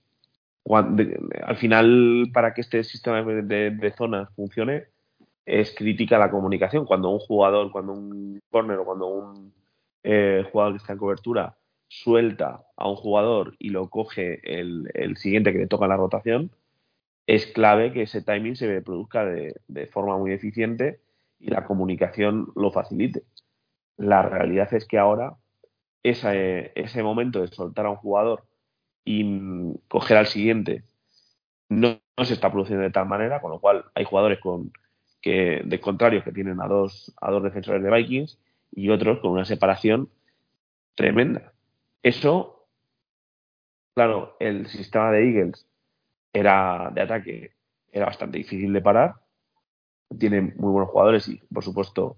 al final para que este sistema de, zonas funcione es crítica la comunicación. Cuando un jugador, cuando un corner o cuando un eh, jugador que está en cobertura suelta a un jugador y lo coge el, el siguiente que le toca la rotación, es clave que ese timing se produzca de, forma muy eficiente y la comunicación lo facilite. La realidad es que ahora ese, ese momento de soltar a un jugador y coger al siguiente no, se está produciendo de tal manera, con lo cual hay jugadores con que de contrario que tienen a dos a dos defensores de Vikings y otros con una separación tremenda. Eso, claro, el sistema de Eagles era de ataque era bastante difícil de parar. Tiene muy buenos jugadores y, por supuesto,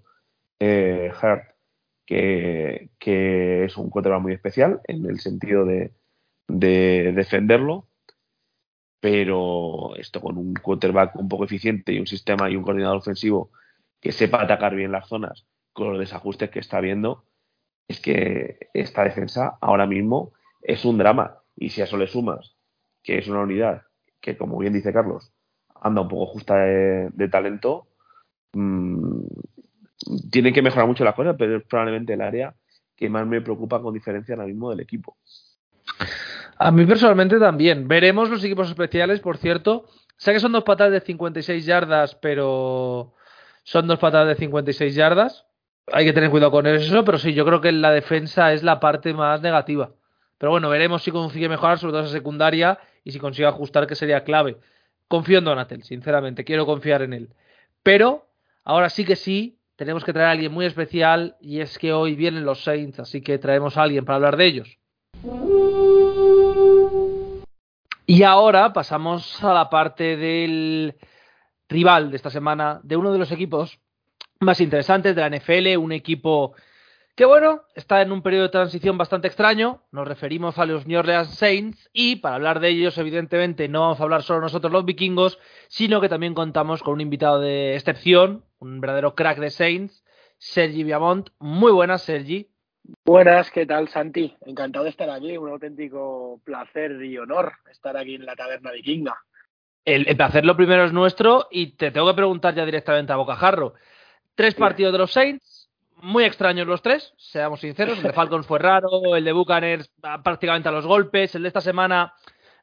eh, Hart, que, es un quarterback muy especial en el sentido de, de defenderlo. Pero esto con un quarterback un poco eficiente y un sistema y un coordinador ofensivo que sepa atacar bien las zonas con los desajustes que está viendo, es que esta defensa ahora mismo es un drama. Y si a eso le sumas que es una unidad que como bien dice Carlos, anda un poco justa de, talento, mmm, tienen que mejorar mucho las cosas, pero es probablemente el área que más me preocupa con diferencia ahora mismo del equipo. A mí personalmente también. Veremos los equipos especiales, por cierto. Sé que son dos patadas de 56 yardas, pero son dos patadas de 56 yardas. Hay que tener cuidado con eso, pero sí, yo creo que la defensa es la parte más negativa. Pero bueno, veremos si consigue mejorar, sobre todo esa secundaria, y si consigue ajustar, que sería clave. Confío en Donatel, sinceramente, quiero confiar en él. Pero ahora sí que sí, tenemos que traer a alguien muy especial y es que hoy vienen los Saints, así que traemos a alguien para hablar de ellos. Y ahora pasamos a la parte del rival de esta semana, de uno de los equipos más interesantes de la NFL, un equipo que bueno, está en un periodo de transición bastante extraño. Nos referimos a los New Orleans Saints y para hablar de ellos, evidentemente, no vamos a hablar solo nosotros los vikingos, sino que también contamos con un invitado de excepción, un verdadero crack de Saints, Sergi Viamont. Muy buenas, Sergi. Buenas, ¿qué tal, Santi? Encantado de estar aquí, un auténtico placer y honor estar aquí en la taberna vikinga. El, el placer lo primero es nuestro y te tengo que preguntar ya directamente a Bocajarro. Tres partidos de los Saints, muy extraños los tres, seamos sinceros. El de Falcons fue raro, el de Buccaneers prácticamente a los golpes, el de esta semana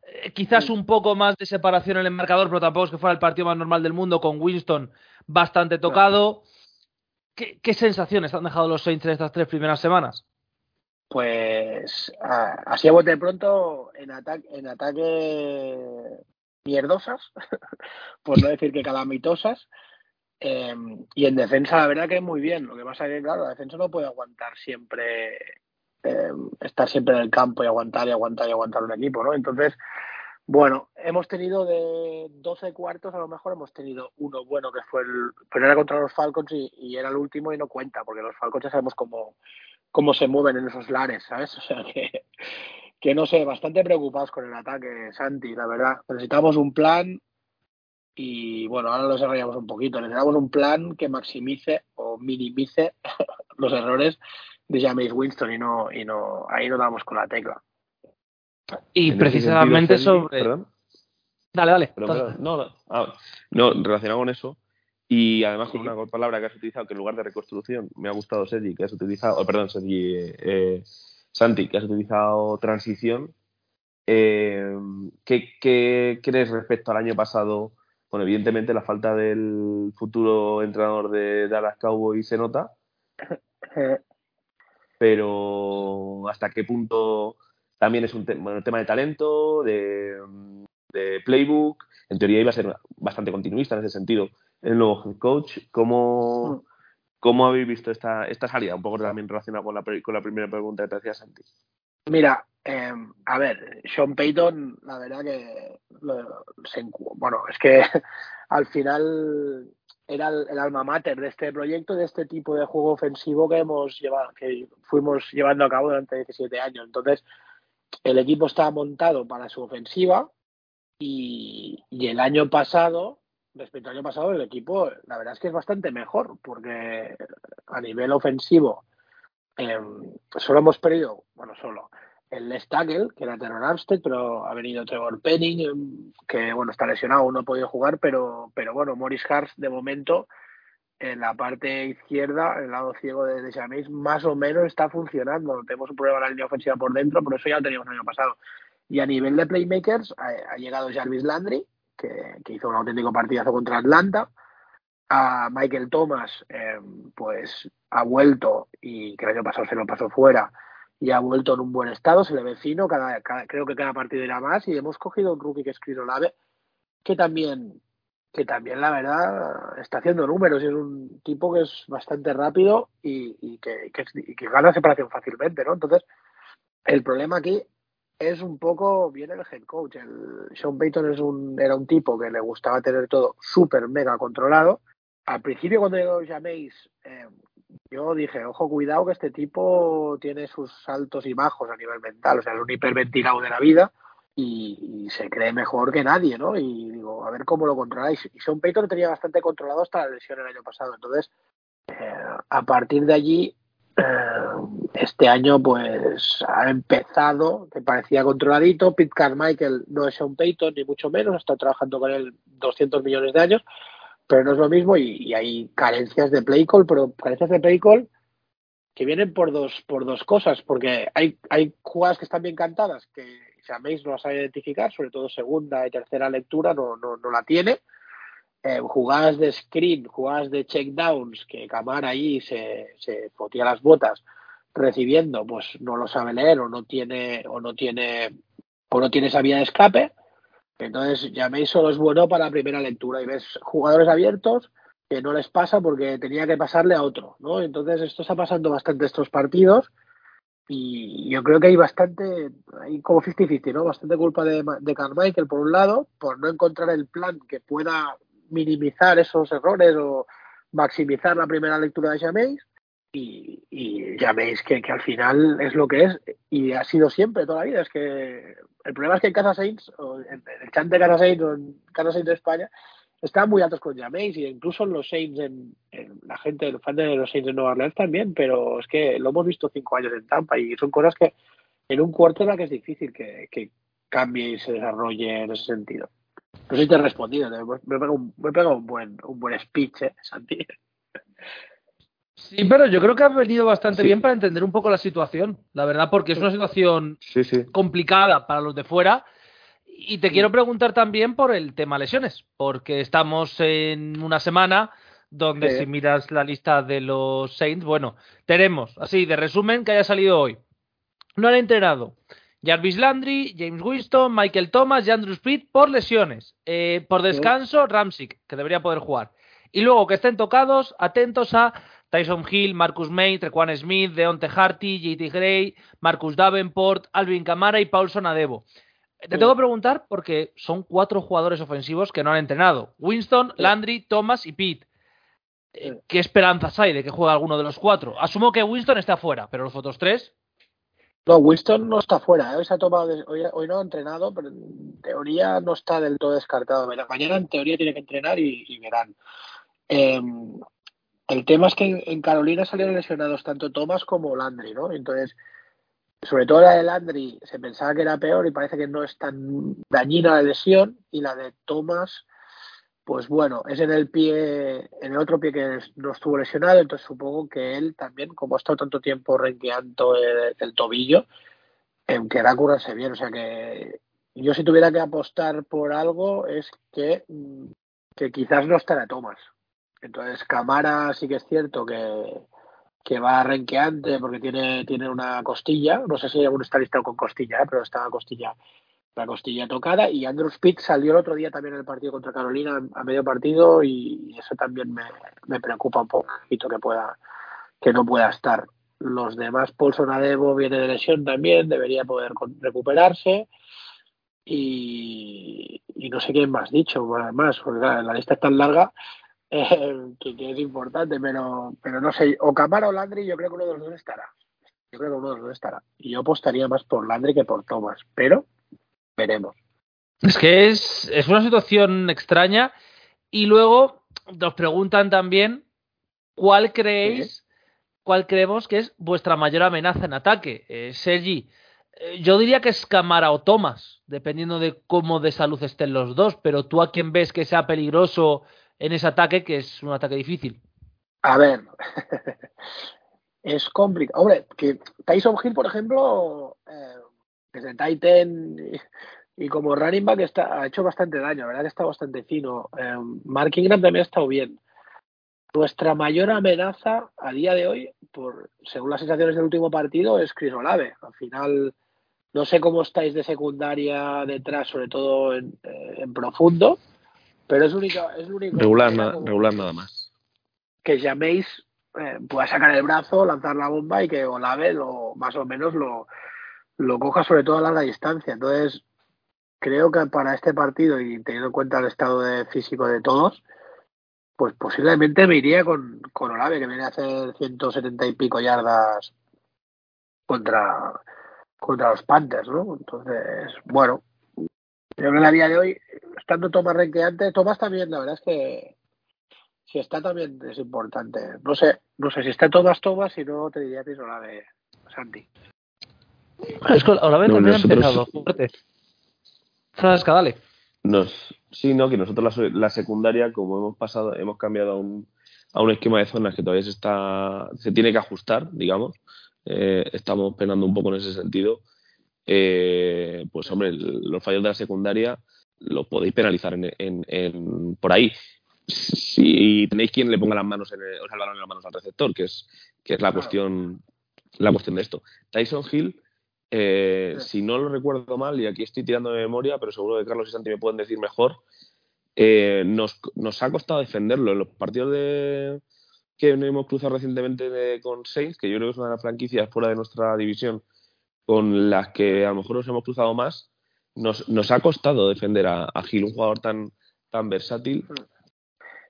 eh, quizás un poco más de separación en el marcador, pero tampoco es que fuera el partido más normal del mundo con Winston bastante tocado. ¿Qué, sensaciones han dejado los Saints en estas tres primeras semanas? Pues así a bote de pronto en, ataque en ataque mierdosas, *laughs* por no decir que calamitosas. Em, y en defensa, la verdad que muy bien. Lo que pasa es que, claro, la defensa no puede aguantar siempre, em, estar siempre en el campo y aguantar y aguantar y aguantar un equipo, ¿no? Entonces, bueno, hemos tenido de 12 cuartos, a lo mejor hemos tenido uno bueno que fue el. Pero era contra los Falcons y, era el último y no cuenta, porque los Falcons ya sabemos cómo, cómo se mueven en esos lares, ¿sabes? *laughs* O sea que, que no sé, bastante preocupados con el ataque, Santi, la verdad. Necesitamos un plan y bueno, ahora lo desarrollamos un poquito. Necesitamos un plan que maximice o minimice *laughs* los errores de James Winston y no, y no, ahí no damos con la tecla. Y precisamente sentido, sobre. Perdón. Dale, dale. Perdón, perdón. No, no, ah, no, relacionado con eso. Y además con una palabra que has utilizado, que en lugar de reconstrucción, me ha gustado Sergi, que has utilizado, oh, perdón, Sergi, eh, eh, Santi, que has utilizado transición. Eh, ¿qué, ¿Qué crees respecto al año pasado? Bueno, evidentemente la falta del futuro entrenador de Dallas Cowboys se nota, pero hasta qué punto también es un te- bueno, tema de talento, de, de playbook. En teoría iba a ser bastante continuista en ese sentido. El nuevo coach, ¿cómo, cómo habéis visto esta, esta salida? Un poco también relacionado con la, con la primera pregunta que te hacía Santi. Mira, eh, a ver, Sean Payton, la verdad que lo- bueno, es que *laughs* al final era el, alma mater de este proyecto, de este tipo de juego ofensivo que hemos llevado, que fuimos llevando a cabo durante 17 años. Entonces, el equipo estaba montado para su ofensiva y el año pasado, respecto al año pasado, el equipo, la verdad es que es bastante mejor, porque a nivel ofensivo eh, solo hemos perdido, bueno, solo el left que era Terror Armstead, pero ha venido Trevor Penning, eh, que bueno, está lesionado, no ha podido jugar, pero, pero bueno, Morris Hart de momento en la parte izquierda, el lado ciego de, James, más o menos está funcionando. Tenemos un problema en la línea ofensiva por dentro, pero eso ya lo teníamos el año pasado. Y a nivel de playmakers ha, ha llegado Jarvis Landry, que, que, hizo un auténtico partidazo contra Atlanta. A Michael Thomas, eh, pues ha vuelto y que el año pasado se lo pasó fuera y ha vuelto en un buen estado, se le ve fino, cada, cada, creo que cada partido irá más y hemos cogido un rookie que es Chris Olave, que también que también la verdad está haciendo números y es un tipo que es bastante rápido y, y, que, que, que, gana separación fácilmente, ¿no? Entonces, el problema aquí es un poco, viene el head coach. El Sean Payton es un, era un tipo que le gustaba tener todo súper mega controlado. Al principio cuando llegó llaméis, eh, yo dije, ojo, cuidado que este tipo tiene sus altos y bajos a nivel mental, o sea, es un hiperventilado de la vida y, se cree mejor que nadie, ¿no? Y digo, a ver cómo lo controláis. Y Sean Payton lo tenía bastante controlado hasta la lesión el año pasado. Entonces, eh, a partir de allí, eh, este año pues ha empezado, que parecía controladito. Pete Carmichael no es Sean Payton, ni mucho menos, está trabajando con él 200 millones de años, pero no es lo mismo y, hay carencias de play call, pero carencias de play call que vienen por dos, por dos cosas, porque hay, hay jugadas que están bien cantadas, que Jaméis no las sabe identificar, sobre todo segunda y tercera lectura no, no, no la tiene. Eh, jugadas de screen, jugadas de checkdowns, que Camara ahí se, se fotía las botas recibiendo, pues no lo sabe leer o no tiene, o no tiene, o no tiene esa vía de escape. Entonces Jaméis solo es bueno para la primera lectura y ves jugadores abiertos que no les pasa porque tenía que pasarle a otro, ¿no? Entonces esto está pasando bastante estos partidos y yo creo que hay bastante, hay como 50-50, ¿no? Bastante culpa de, Carmichael por un lado, por no encontrar el plan que pueda minimizar esos errores o maximizar la primera lectura de Jaméis y, y Jaméis que, que al final es lo que es y ha sido siempre toda la vida, es que el problema es que en Casa Saints, o en el chat de Casa Saints o en Casa Saints de España, están muy altos con Jameis y incluso en los Saints, en, en, la gente, el fan de los Saints de Nueva Orleans también, pero es que lo hemos visto cinco años en Tampa y son cosas que en un cuarto era que es difícil que, que cambie y se desarrolle en ese sentido. No sé si te he respondido, me he pegado un, me he pegado un buen, un buen speech, ¿eh, Santi? Sí, pero yo creo que ha venido bastante sí. bien para entender un poco la situación, la verdad, porque es una situación sí, sí. complicada para los de fuera y te quiero preguntar también por el tema lesiones, porque estamos en una semana donde si miras la lista de los Saints, bueno, tenemos, así de resumen, que haya salido hoy. No han entrenado Jarvis Landry, James Winston, Michael Thomas y Andrew Speed por lesiones. Eh, por descanso, Ramsick, que debería poder jugar. Y luego que estén tocados, atentos a Tyson Hill, Marcus May, Trequan Smith, Deonte Harty, JT Gray, Marcus Davenport, Alvin Kamara y Paulson Adebo. Te tengo que preguntar porque son cuatro jugadores ofensivos que no han entrenado. Winston, Landry, Thomas y Pete. eh, ¿qué esperanzas hay de que juegue alguno de los cuatro? Asumo que Winston está fuera, pero los otros tres. No, Winston no está fuera. ¿eh? Hoy, se ha tomado, hoy, hoy, no ha entrenado, pero en teoría no está del todo descartado. Mañana en teoría tiene que entrenar y, y verán. Eh, el tema es que en Carolina salieron lesionados tanto Thomas como Landry, ¿no? Entonces, sobre todo la de Landry se pensaba que era peor y parece que no es tan dañina la lesión y la de Thomas pues bueno, es en el pie, en el otro pie que no estuvo lesionado, entonces supongo que él también, como ha estado tanto tiempo renqueando el, tobillo, eh, querrá curarse bien. O sea que yo si tuviera que apostar por algo es que, mm, que quizás no estará Thomas. Entonces Camara sí que es cierto que, que va renqueante porque tiene, tiene una costilla, no sé si aún está listado con costilla, ¿eh? pero está la costilla la costilla tocada. Y Andrew Speed salió el otro día también en el partido contra Carolina a medio partido y eso también me, me preocupa un poquito que pueda que no pueda estar. Los demás Paulson Adebo viene de lesión también debería poder recuperarse. Y, y no sé quién más dicho más porque la lista es tan larga eh, *laughs* que, que, es importante pero pero no sé o Camara o Landry yo creo que uno de los dos estará yo creo que uno de los dos estará y yo apostaría más por Landry que por Thomas pero veremos. Es que es, es una situación extraña y luego nos preguntan también cuál creéis, cuál creemos que es vuestra mayor amenaza en ataque. Eh, Sergi, eh, yo diría que es Camara o Thomas, dependiendo de cómo de salud estén los dos, pero tú a quién ves que sea peligroso en ese ataque, que es un ataque difícil. A ver, *laughs* es complicado. Hombre, que Tyson Hill, por ejemplo, eh, desde Titan y, como running back está, ha hecho bastante daño, la verdad que está bastante fino. Eh, Mark Ingram también ha estado bien. Nuestra mayor amenaza a día de hoy, por según las sensaciones del último partido, es Chris Olave. Al final, no sé cómo estáis de secundaria detrás, sobre todo en, eh, en profundo, pero es único, es único regular, nada, regular nada más. Que llaméis eh, pueda sacar el brazo, lanzar la bomba y que Olave lo más o menos lo lo coja sobre todo a larga distancia. Entonces, creo que para este partido y teniendo en cuenta el estado de físico de todos, pues posiblemente me iría con, con Olave, que viene a hacer 170 y pico yardas contra, contra los Panthers, ¿no? Entonces, bueno, creo que en la día de hoy, estando Tomás renqueante, Tomás también, la verdad es que si está también es importante. No sé, no sé si está Tomás Tomás, si no te diría que es Olave, Santi. Es que Olave no, también nosotros... ha empezado fuerte. Frasca, dale. Nos, sí, no, que nosotros la, la, secundaria, como hemos pasado, hemos cambiado a un, a un esquema de zonas que todavía se está, se tiene que ajustar, digamos. Eh, estamos penando un poco en ese sentido. Eh, pues hombre, los fallos de la secundaria los podéis penalizar en, en, en, por ahí. Si tenéis quien le ponga las manos en el, o sea, el balón en las manos al receptor, que es, que es la cuestión, la cuestión de esto. Tyson Hill eh, si no lo recuerdo mal, y aquí estoy tirando de memoria, pero seguro que Carlos y Santi me pueden decir mejor, eh, nos, nos, ha costado defenderlo. En los partidos de, que hemos cruzado recientemente de, con Saints, que yo creo que es una de las franquicias fuera de nuestra división con las que a lo mejor nos hemos cruzado más, nos, nos ha costado defender a, Gil, un jugador tan, tan versátil.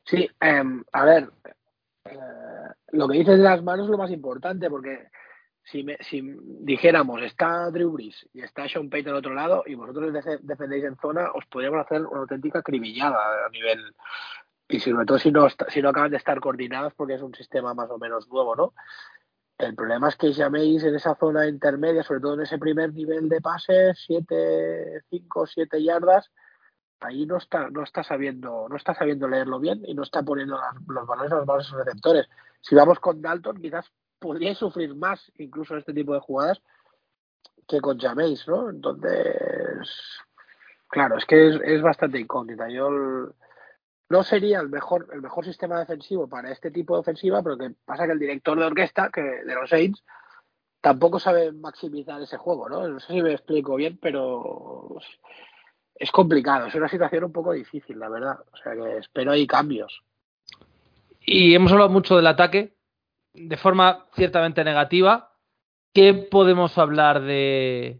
Sí, eh, a ver, eh, lo que dices de las manos es lo más importante, porque si, me, si dijéramos está Drew Brees y está Sean Payton al otro lado y vosotros defendéis en zona, os podríamos hacer una auténtica cribillada a nivel y sobre todo si no, si no acaban de estar coordinados porque es un sistema más o menos nuevo, ¿no? El problema es que llaméis en esa zona intermedia, sobre todo en ese primer nivel de pases, 7, 5, 7 yardas, ahí no está, no está sabiendo, no está sabiendo leerlo bien y no está poniendo las, los valores a los valores receptores. Si vamos con Dalton, quizás podríais sufrir más incluso este tipo de jugadas que con Jameis, ¿no? Entonces, claro, es que es, es bastante incógnita. Yo el, no sería el mejor el mejor sistema defensivo para este tipo de ofensiva, pero que pasa que el director de orquesta que de los Saints tampoco sabe maximizar ese juego, ¿no? No sé si me explico bien, pero es complicado, es una situación un poco difícil, la verdad. O sea que espero hay cambios. Y hemos hablado mucho del ataque, de forma ciertamente negativa. ¿Qué podemos hablar de,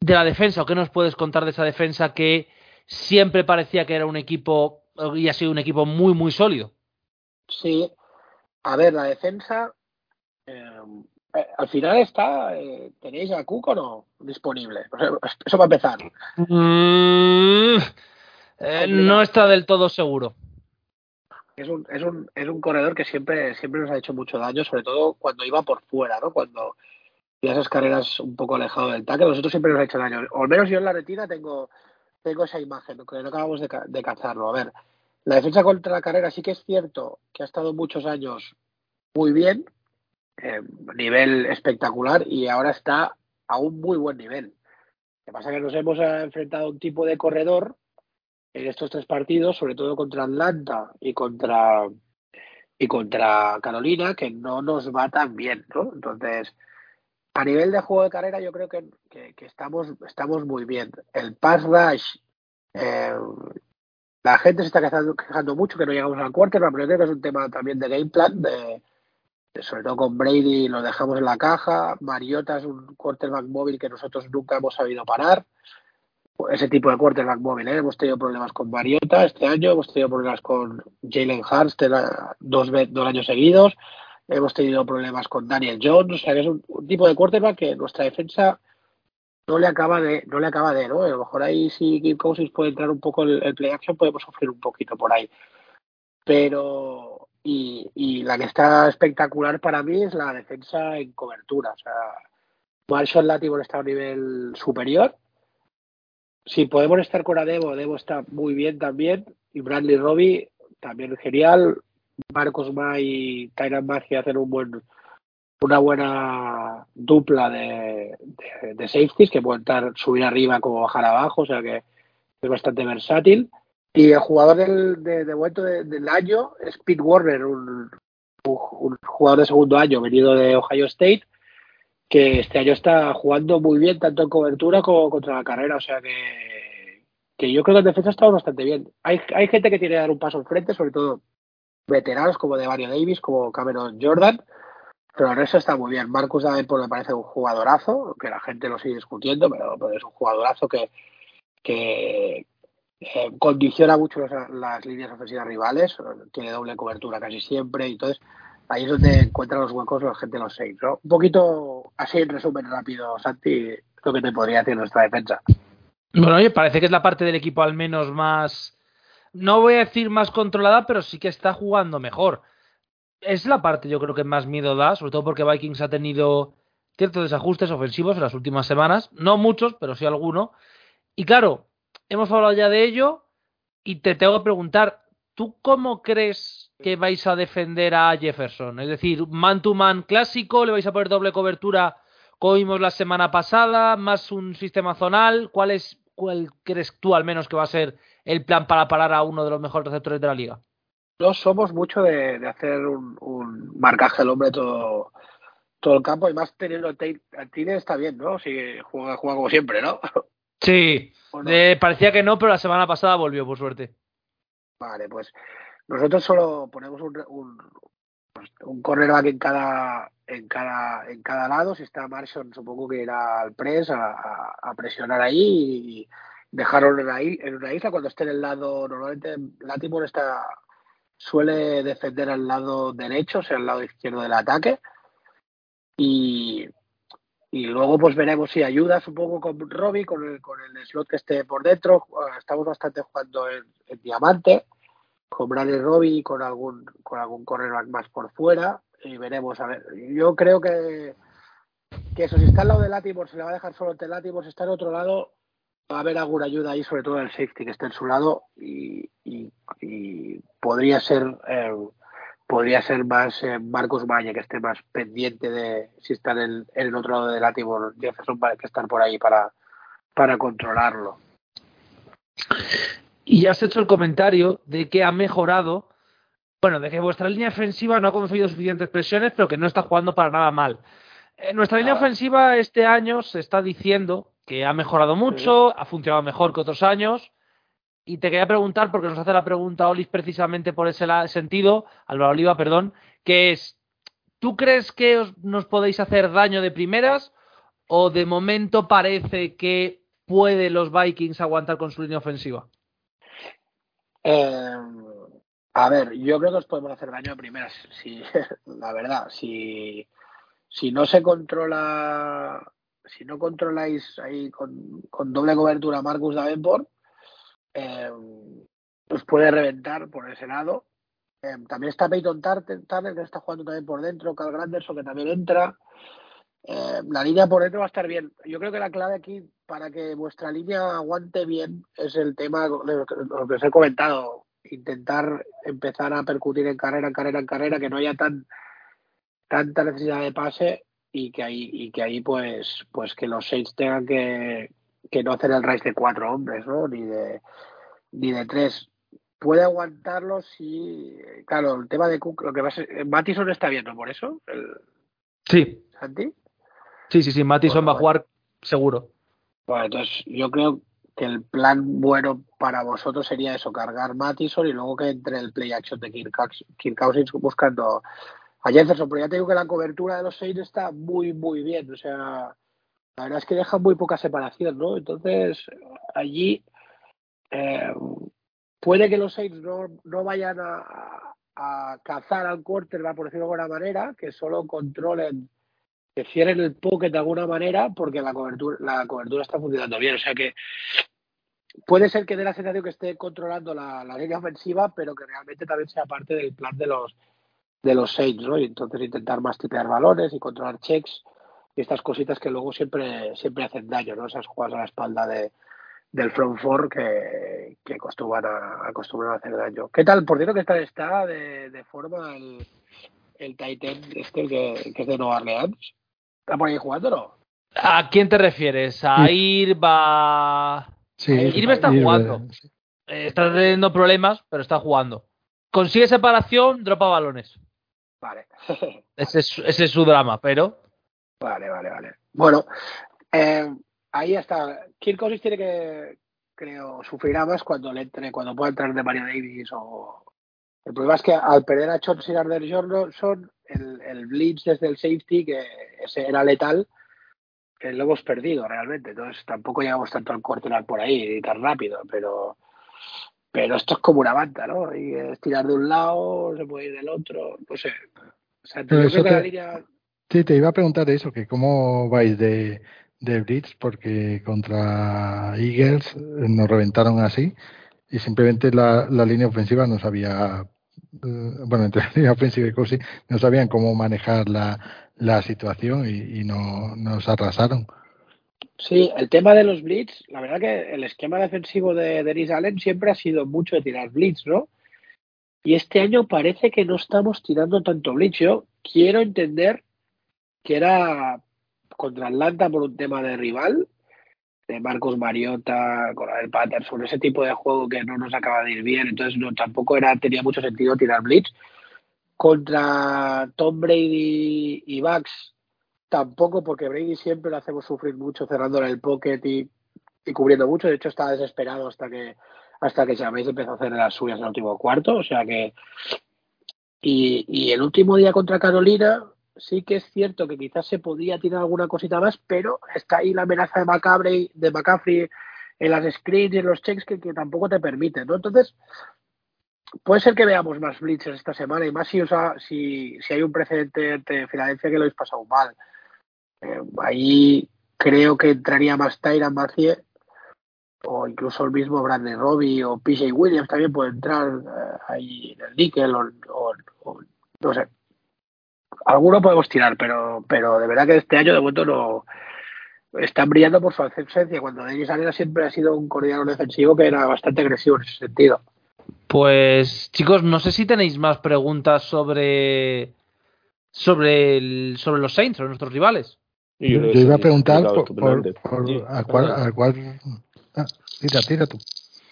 de la defensa o qué nos puedes contar de esa defensa que siempre parecía que era un equipo y ha sido un equipo muy, muy sólido? Sí. A ver, la defensa. Eh, eh, al final está. Eh, ¿Tenéis a Cook o no disponible? *laughs* Eso va a empezar. Mm, no está del todo seguro. Es un, es, un, es un corredor que siempre, siempre nos ha hecho mucho daño, sobre todo cuando iba por fuera, ¿no? Cuando y esas carreras un poco alejado del tackle, nosotros siempre nos ha hecho daño. O al menos yo en la retina tengo, tengo esa imagen, que no acabamos de, de cazarlo. A ver, la defensa contra la carrera sí que es cierto que ha estado muchos años muy bien, eh, nivel espectacular, y ahora está a un muy buen nivel. Lo que pasa es que nos hemos enfrentado a un tipo de corredor en estos tres partidos, sobre todo contra Atlanta y contra y contra Carolina, que no nos va tan bien, ¿no? Entonces, a nivel de juego de carrera, yo creo que, estamos, muy bien. El pass rush, eh, la gente se está quejando, mucho que no llegamos al cuarto, pero creo que es un tema también de game plan, de, sobre todo con Brady lo dejamos en la caja. Mariota es un quarterback móvil que nosotros nunca hemos sabido parar. Ese tipo de quarterback móvil, ¿eh? hemos tenido problemas con Mariota este año, hemos tenido problemas con Jalen Hurts dos, dos años seguidos hemos tenido problemas con Daniel Jones, o sea que es un, tipo de quarterback que nuestra defensa no le acaba de, no le acaba de, ¿no? A lo mejor ahí si Kirk Cousins puede entrar un poco el, el play action, podemos sufrir un poquito por ahí. Pero, y, la que está espectacular para mí es la defensa en cobertura. O sea, Marshall Lattimore está a un nivel superior. Si podemos estar con Adebo, Adebo está muy bien también. Y Bradley Robbie también genial. Marcos May y Tyran Magia hacen un buen, una buena dupla de, safeties que pueden estar, subir arriba como bajar abajo, o sea que es bastante versátil. Y el jugador del, de, de del año es Pete Warner, un, jugador de segundo año venido de Ohio State, que este año está jugando muy bien tanto en cobertura como contra la carrera, o sea que, yo creo que en defensa está bastante bien. Hay, hay gente que tiene que dar un paso enfrente, sobre todo veteranos como de Mario Davis, como Cameron Jordan, pero en eso está muy bien. Marcus Davenport me parece un jugadorazo, que la gente lo sigue discutiendo, pero, es un jugadorazo que, eh, condiciona mucho las, líneas ofensivas rivales, tiene doble cobertura casi siempre, y entonces ahí es donde encuentran los huecos la gente los seis. ¿no? Un poquito así en resumen rápido, Santi, lo que te podría decir nuestra defensa. Bueno, oye, parece que es la parte del equipo al menos más no voy a decir más controlada, pero sí que está jugando mejor. Es la parte yo creo que más miedo da, sobre todo porque Vikings ha tenido ciertos desajustes ofensivos en las últimas semanas, no muchos, pero sí alguno. Y claro, hemos hablado ya de ello y te tengo que preguntar, ¿tú cómo crees que vais a defender a Jefferson? Es decir, man to man clásico, le vais a poner doble cobertura como vimos la semana pasada, más un sistema zonal, ¿cuál es cuál crees tú al menos que va a ser el plan para parar a uno de los mejores receptores de la liga? No somos mucho de, hacer un, marcaje al hombre todo, todo el campo y más teniendo el Tine está bien, ¿no? Si juega, juega como siempre, ¿no? *laughs* Sí, parecía que no, pero la semana pasada volvió, por suerte. Vale, pues nosotros solo ponemos un, un, un cornerback en cada en cada en cada lado si está Marshall supongo que irá al press a, a presionar ahí y, dejaron en, una isla cuando esté en el lado, normalmente Latimore está, suele defender al lado derecho, o sea, al lado izquierdo del ataque. Y, y luego pues veremos si ayuda supongo con Robbie, con el, con el slot que esté por dentro. Estamos bastante jugando en, diamante, con Bradley Robbie y con algún, con algún cornerback más por fuera. Y veremos, a ver, yo creo que, que eso, si está al lado de Latimore, se le va a dejar solo el Latimore, si está en otro lado, va a haber alguna ayuda ahí, sobre todo el safety que esté en su lado y, podría ser eh, podría ser más eh, Marcos Valle que esté más pendiente de si está en el, en el otro lado del Latibor Jefferson para que estar por ahí para, para controlarlo. Y has hecho el comentario de que ha mejorado, bueno, de que vuestra línea ofensiva no ha conseguido suficientes presiones, pero que no está jugando para nada mal. En nuestra línea ofensiva este año se está diciendo que ha mejorado mucho, ha funcionado mejor que otros años. Y te quería preguntar, porque nos hace la pregunta Olis precisamente por ese sentido, Álvaro Oliva, perdón, que es, ¿tú crees que nos podéis hacer daño de primeras o de momento parece que puede los Vikings aguantar con su línea ofensiva? Eh, A ver, yo creo que os podemos hacer daño a primeras. Si, *laughs* la verdad, si, si no se controla, si no controláis ahí con, con doble cobertura Marcus Davenport, eh, os puede reventar por ese lado. Eh, también está Peyton Turner, que está jugando también por dentro, Cal Granderson, que también entra. Eh, la línea por dentro va a estar bien. Yo creo que la clave aquí para que vuestra línea aguante bien es el tema, lo que os he comentado, intentar empezar a percutir en carrera, en carrera, en carrera, que no haya tan tanta necesidad de pase y que ahí y que ahí pues pues que los Saints tengan que, que no hacer el race de cuatro hombres, ¿no? Ni de ni de tres. Puede aguantarlo si, claro, el tema de Cook, lo que va a ser, Matison está bien, ¿no? Por eso, el, Sí, Santi. sí, sí, sí. Mattison Bueno, va a jugar seguro. Bueno, entonces yo creo que el plan bueno para vosotros sería eso, cargar Mattison y luego que entre el play action de Kirk, Kirk Cousins buscando a Jefferson. Pero ya te digo que la cobertura de los seis está muy, muy bien. O sea, la verdad es que deja muy poca separación, ¿no? Entonces, allí eh, puede que los seis no, no vayan a, a cazar al quarterback, por decirlo de alguna manera, que solo controlen que cierren el pocket de alguna manera porque la cobertura, la cobertura está funcionando bien. O sea que puede ser que dé la sensación que esté controlando la, la línea ofensiva, pero que realmente también sea parte del plan de los de los Saints, ¿no? Y entonces intentar mastipear balones y controlar checks y estas cositas que luego siempre siempre hacen daño, ¿no? Esas jugadas a la espalda de, del front four que, que acostumbran a, acostumbran a hacer daño. ¿Qué tal? Por cierto, ¿qué tal está de, de forma el, el Titan este que, que es de Nueva Orleans? ¿Está por ahí jugando o no? ¿A quién te refieres? ¿A Irva? Sí, Irbe está jugando. sí. Eh, está teniendo problemas, pero está jugando. Consigue separación, dropa balones. Vale. *laughs* Ese es, ese es su drama, pero Vale, vale, vale. Bueno, eh, ahí está. Kirk Cousins tiene que, creo, sufrirá más cuando le entre, cuando pueda entrar de Mario Davis o. El problema es que al perder a Chauncey Gardner Johnson, el, el blitz desde el safety, que ese era letal, que lo hemos perdido realmente. Entonces tampoco llegamos tanto al quarterback por ahí y tan rápido, pero. Pero esto es como una banda, ¿no? Y es tirar de un lado, se puede ir del otro, no sé. O sea, Pero yo creo que la línea Sí, te iba a preguntar eso, que cómo vais de, de Blitz, porque contra Eagles eh, nos reventaron así y simplemente la, la línea ofensiva no sabía, eh, bueno, entre *laughs* la línea ofensiva y Cosi, no sabían cómo manejar la, la situación y, y no, nos arrasaron. Sí, el tema de los blitz, la verdad que el esquema defensivo de Denis Allen siempre ha sido mucho de tirar blitz, ¿no? Y este año parece que no estamos tirando tanto blitz. Yo quiero entender que era contra Atlanta por un tema de rival, de Marcos Mariota, el Patterson, ese tipo de juego que no nos acaba de ir bien, entonces no tampoco era tenía mucho sentido tirar blitz. Contra Tom Brady y Bucks tampoco, porque Brady siempre lo hacemos sufrir mucho cerrándole el pocket y, y cubriendo mucho. De hecho, estaba desesperado hasta que hasta que James empezó a hacer las suyas en el último cuarto. O sea que. Y, y el último día contra Carolina, sí que es cierto que quizás se podía tirar alguna cosita más, pero está ahí la amenaza de McCaffrey, de McCaffrey en las screens y en los checks que, que tampoco te permiten, ¿no? Entonces, puede ser que veamos más blitzes esta semana y más si, usa, si, si hay un precedente ante Filadelfia que lo habéis pasado mal. Eh, ahí creo que entraría más Tyran Mathieu o incluso el mismo Brandon Robbie o PJ Williams también puede entrar eh, ahí en el níquel o, no sé. Alguno podemos tirar, pero, pero de verdad que este año de momento no están brillando por su ausencia cuando Denis Arena siempre ha sido un coordinador defensivo que era bastante agresivo en ese sentido. Pues chicos, no sé si tenéis más preguntas sobre sobre el, sobre los Saints, sobre nuestros rivales. Y Yo, iba a preguntar por, por, Sí, a cuál, perdona. a cuál- ah, tira, tira tú.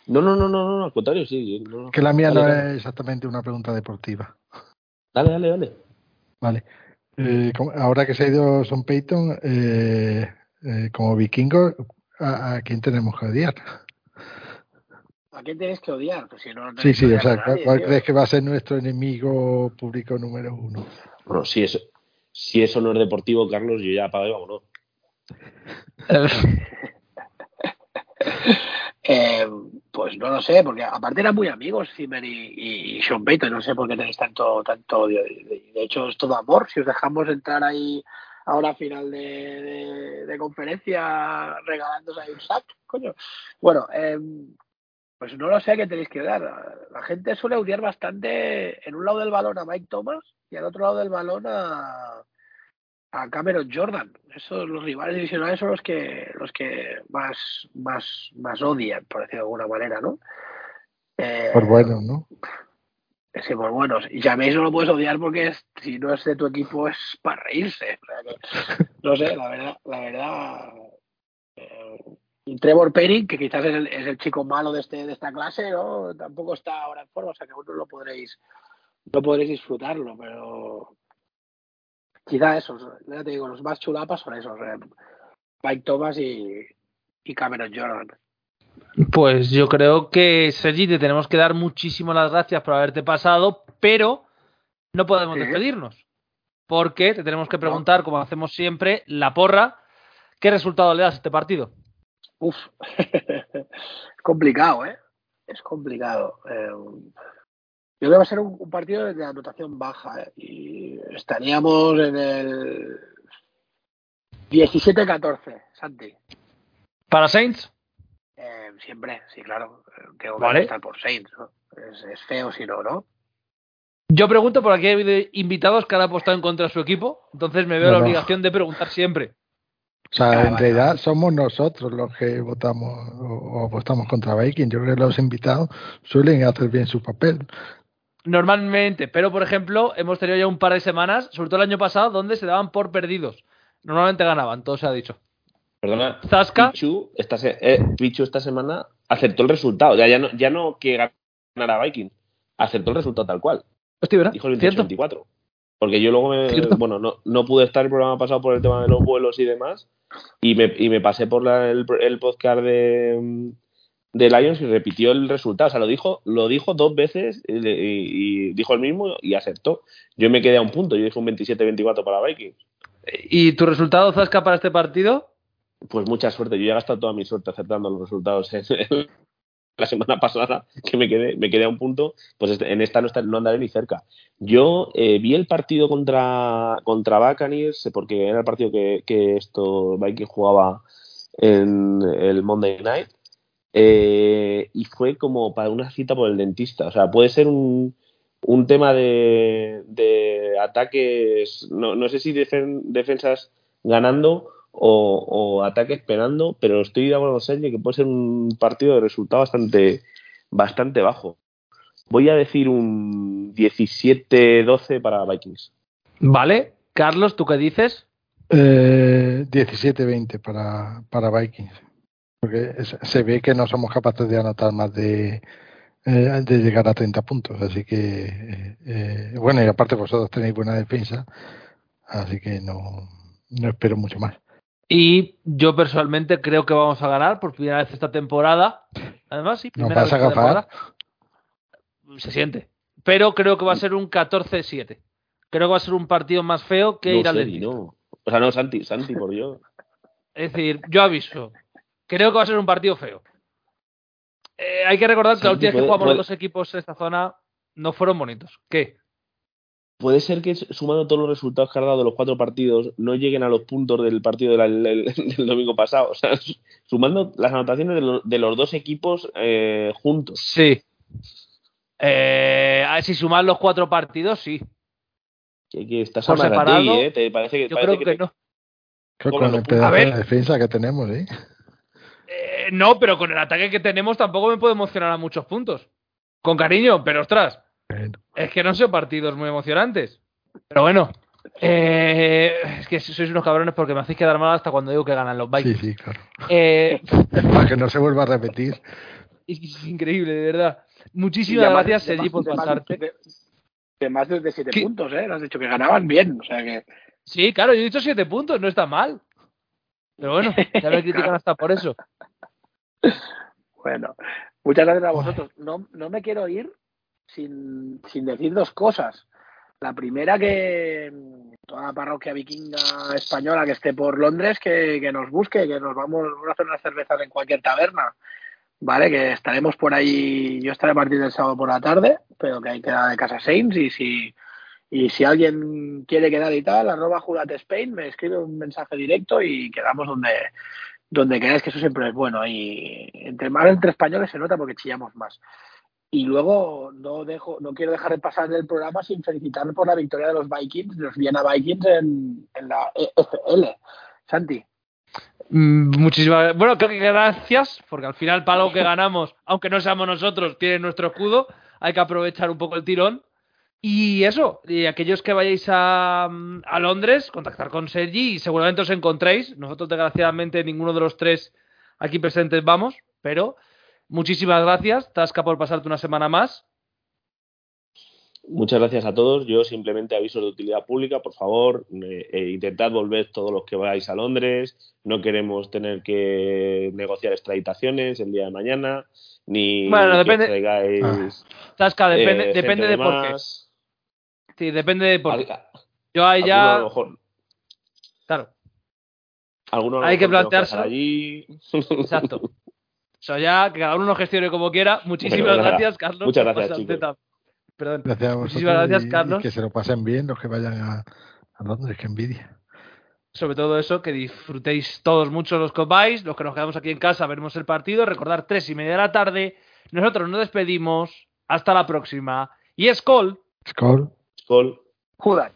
No, no, no, no, no, al contrario, sí. no, no. Que la mía Dale, no dale. es exactamente una pregunta deportiva. Dale, dale, dale. Vale. Eh, ahora que se ha ido Son Peyton, eh, eh, como vikingo, ¿a, a quién tenemos que odiar? ¿A quién tienes que odiar? Pues si no, no Sí, sí, o sea, ¿cuál, nadie, cuál tío. crees que va a ser nuestro enemigo público número uno? Bueno, si eso, si eso no es deportivo, Carlos, yo ya apago y vámonos. *laughs* Eh, pues no lo sé, porque aparte eran muy amigos Zimmer y, y, Sean Payton, no sé por qué tenéis tanto, tanto odio. De, hecho, es todo amor. Si os dejamos entrar ahí ahora a final de, de, conferencia regalándose ahí un sack, coño. Bueno, eh, pues no lo sé qué tenéis que dar. La gente suele odiar bastante en un lado del balón a Mike Thomas y al otro lado del balón a, a Cameron Jordan. Esos los rivales divisionales son los que los que más más más odian, por decirlo de alguna manera, ¿no? Eh, por buenos, ¿no? Sí, por buenos. Y James no lo puedes odiar porque si no es de tu equipo es para reírse. no sé, la verdad, la verdad. Eh, y Trevor Perry, que quizás es el, es el, chico malo de este de esta clase, ¿no? Tampoco está ahora en forma, o sea que vosotros lo podréis, no podréis disfrutarlo, pero quizá esos, ya te digo, los más chulapas son esos, eh, Mike Thomas y, y, Cameron Jordan. Pues yo creo que, Sergi, te tenemos que dar muchísimas las gracias por haberte pasado, pero no podemos ¿Sí? despedirnos. Porque te tenemos que preguntar, como hacemos siempre, la porra, ¿qué resultado le das a este partido? Uf, *laughs* complicado, ¿eh? Es complicado. Eh, yo creo que va a ser un, un partido de anotación baja ¿eh? y estaríamos en el 17-14, Santi. ¿Para Saints? Eh, siempre, sí, claro. Tengo vale. que estar por Saints. ¿no? Es, es, feo si no, ¿no? Yo pregunto por aquí hay invitados que han apostado en contra de su equipo, entonces me veo no, la obligación no. de preguntar siempre. O sea, ah, en realidad somos nosotros los que votamos o apostamos contra Viking. Yo creo que los invitados suelen hacer bien su papel. Normalmente, pero por ejemplo, hemos tenido ya un par de semanas, sobre todo el año pasado, donde se daban por perdidos. Normalmente ganaban, todo se ha dicho. Perdona, Zasca. Pichu esta, se eh, Pichu esta semana aceptó el resultado. Ya, ya, no, ya no que ganara Viking, aceptó el resultado tal cual. Hostia, ¿verdad? Dijo el 28-24. Porque yo luego me, bueno, no, no, pude estar el programa pasado por el tema de los vuelos y demás. Y me, y me pasé por la, el, el, podcast de, de Lions y repitió el resultado. O sea, lo dijo, lo dijo dos veces y, y, y dijo el mismo y aceptó. Yo me quedé a un punto. Yo dije un 27-24 para Vikings. ¿Y tu resultado, Zasca, para este partido? Pues mucha suerte. Yo ya he gastado toda mi suerte aceptando los resultados en, *laughs* la semana pasada, que me quedé, me quedé a un punto, pues en esta no, está, no andaré ni cerca. Yo eh, vi el partido contra, contra porque era el partido que, que esto Viking jugaba en el Monday Night, eh, y fue como para una cita por el dentista. O sea, puede ser un, un tema de, de ataques, no, no sé si defen, defensas ganando o, o ataque esperando, pero estoy de acuerdo con Sergio que puede ser un partido de resultado bastante, bastante bajo. Voy a decir un 17-12 para Vikings. Vale. Carlos, ¿tú qué dices? Eh, 17-20 para, para Vikings. Porque se ve que no somos capaces de anotar más de, eh, de llegar a 30 puntos. Así que, eh, bueno, y aparte vosotros tenéis buena defensa. Así que no, no espero mucho más. Y yo personalmente creo que vamos a ganar por primera vez esta temporada. Además, sí, ¿Nos vas a agafar? Se siente. Pero creo que va a ser un 14-7. Creo que va a ser un partido más feo que no, ir al Seri, no. O sea, no, Santi, Santi, por Dios. Es decir, yo aviso. Creo que va a ser un partido feo. Eh, hay que recordar que Santi, la última vez que jugamos puede... los dos equipos en esta zona no fueron bonitos. ¿Qué? Puede ser que sumando todos los resultados que ha dado los cuatro partidos no lleguen a los puntos del partido de la, del, del, domingo pasado. O sea, *laughs* sumando las anotaciones de, lo, de los dos equipos eh, juntos. Sí. Eh, a ver, si suman los cuatro partidos, sí. Que, que estás Por separado, ti, ¿eh? ¿Te parece que, yo parece creo que, que no. Creo con el pedazo de defensa que tenemos, ¿eh? ¿eh? No, pero con el ataque que tenemos tampoco me puede emocionar a muchos puntos. Con cariño, pero ostras. Es que no son partidos muy emocionantes. Pero bueno, eh, es que sois unos cabrones porque me hacéis quedar mal hasta cuando digo que ganan los Vikings. Sí, sí, claro. Eh, *laughs* Para que no se vuelva a repetir. *laughs* Es, es increíble, de verdad. Muchísimas gracias, Sergi, por pasarte. De, de, más de 7 puntos, ¿eh? Has dicho que ganaban bien. O sea que... Sí, claro, yo he dicho 7 puntos, no está mal. Pero bueno, ya me *laughs* critican hasta por eso. Bueno, muchas gracias a vosotros. No, no me quiero ir sin, sin decir dos cosas. La primera que toda la parroquia vikinga española que esté por Londres que, que nos busque, que nos vamos a hacer unas cervezas en cualquier taberna. ¿vale? Que estaremos por ahí, yo estaré a partir del sábado por la tarde, pero que hay que dar de casa Saints y si y si alguien quiere quedar y tal, arroba Spain, me escribe un mensaje directo y quedamos donde, donde queráis, que eso siempre es bueno. Y entre más entre españoles se nota porque chillamos más. Y luego no dejo, no quiero dejar de pasar el programa sin felicitar por la victoria de los Vikings, de los Vienna Vikings en, en la EFL. Santi. Mm, muchísimas bueno, creo que gracias, porque al final para lo que *laughs* ganamos, aunque no seamos nosotros, tiene nuestro escudo, hay que aprovechar un poco el tirón. Y eso, y aquellos que vayáis a, a, Londres, contactar con Sergi y seguramente os encontréis. Nosotros, desgraciadamente, ninguno de los tres aquí presentes vamos, pero muchísimas gracias, Tasca, por pasarte una semana más. Muchas gracias a todos. Yo simplemente aviso de utilidad pública, por favor, eh, eh, intentad volver todos los que vayáis a Londres. No queremos tener que negociar extraditaciones el día de mañana, ni bueno, depende, traigáis. Ah. Tasca, depende, eh, depende gente de por qué. Sí, depende de por qué. Yo ahí a ya. lo mejor- Claro, Hay que dejar allí. exacto. *laughs* Eso ya, que cada uno lo gestione como quiera. Muchísimas Bueno, nada. gracias, Carlos. Muchas gracias, Perdón. Gracias a. Muchísimas gracias, y- y Carlos. que se lo pasen bien los que vayan a, a Londres, que envidia. sobre todo eso, que disfrutéis todos mucho los que os vais, los que nos quedamos aquí en casa, veremos el partido, recordar tres y media de la tarde, nosotros nos despedimos, hasta la próxima, y Skol. Skol. Skol. Judat.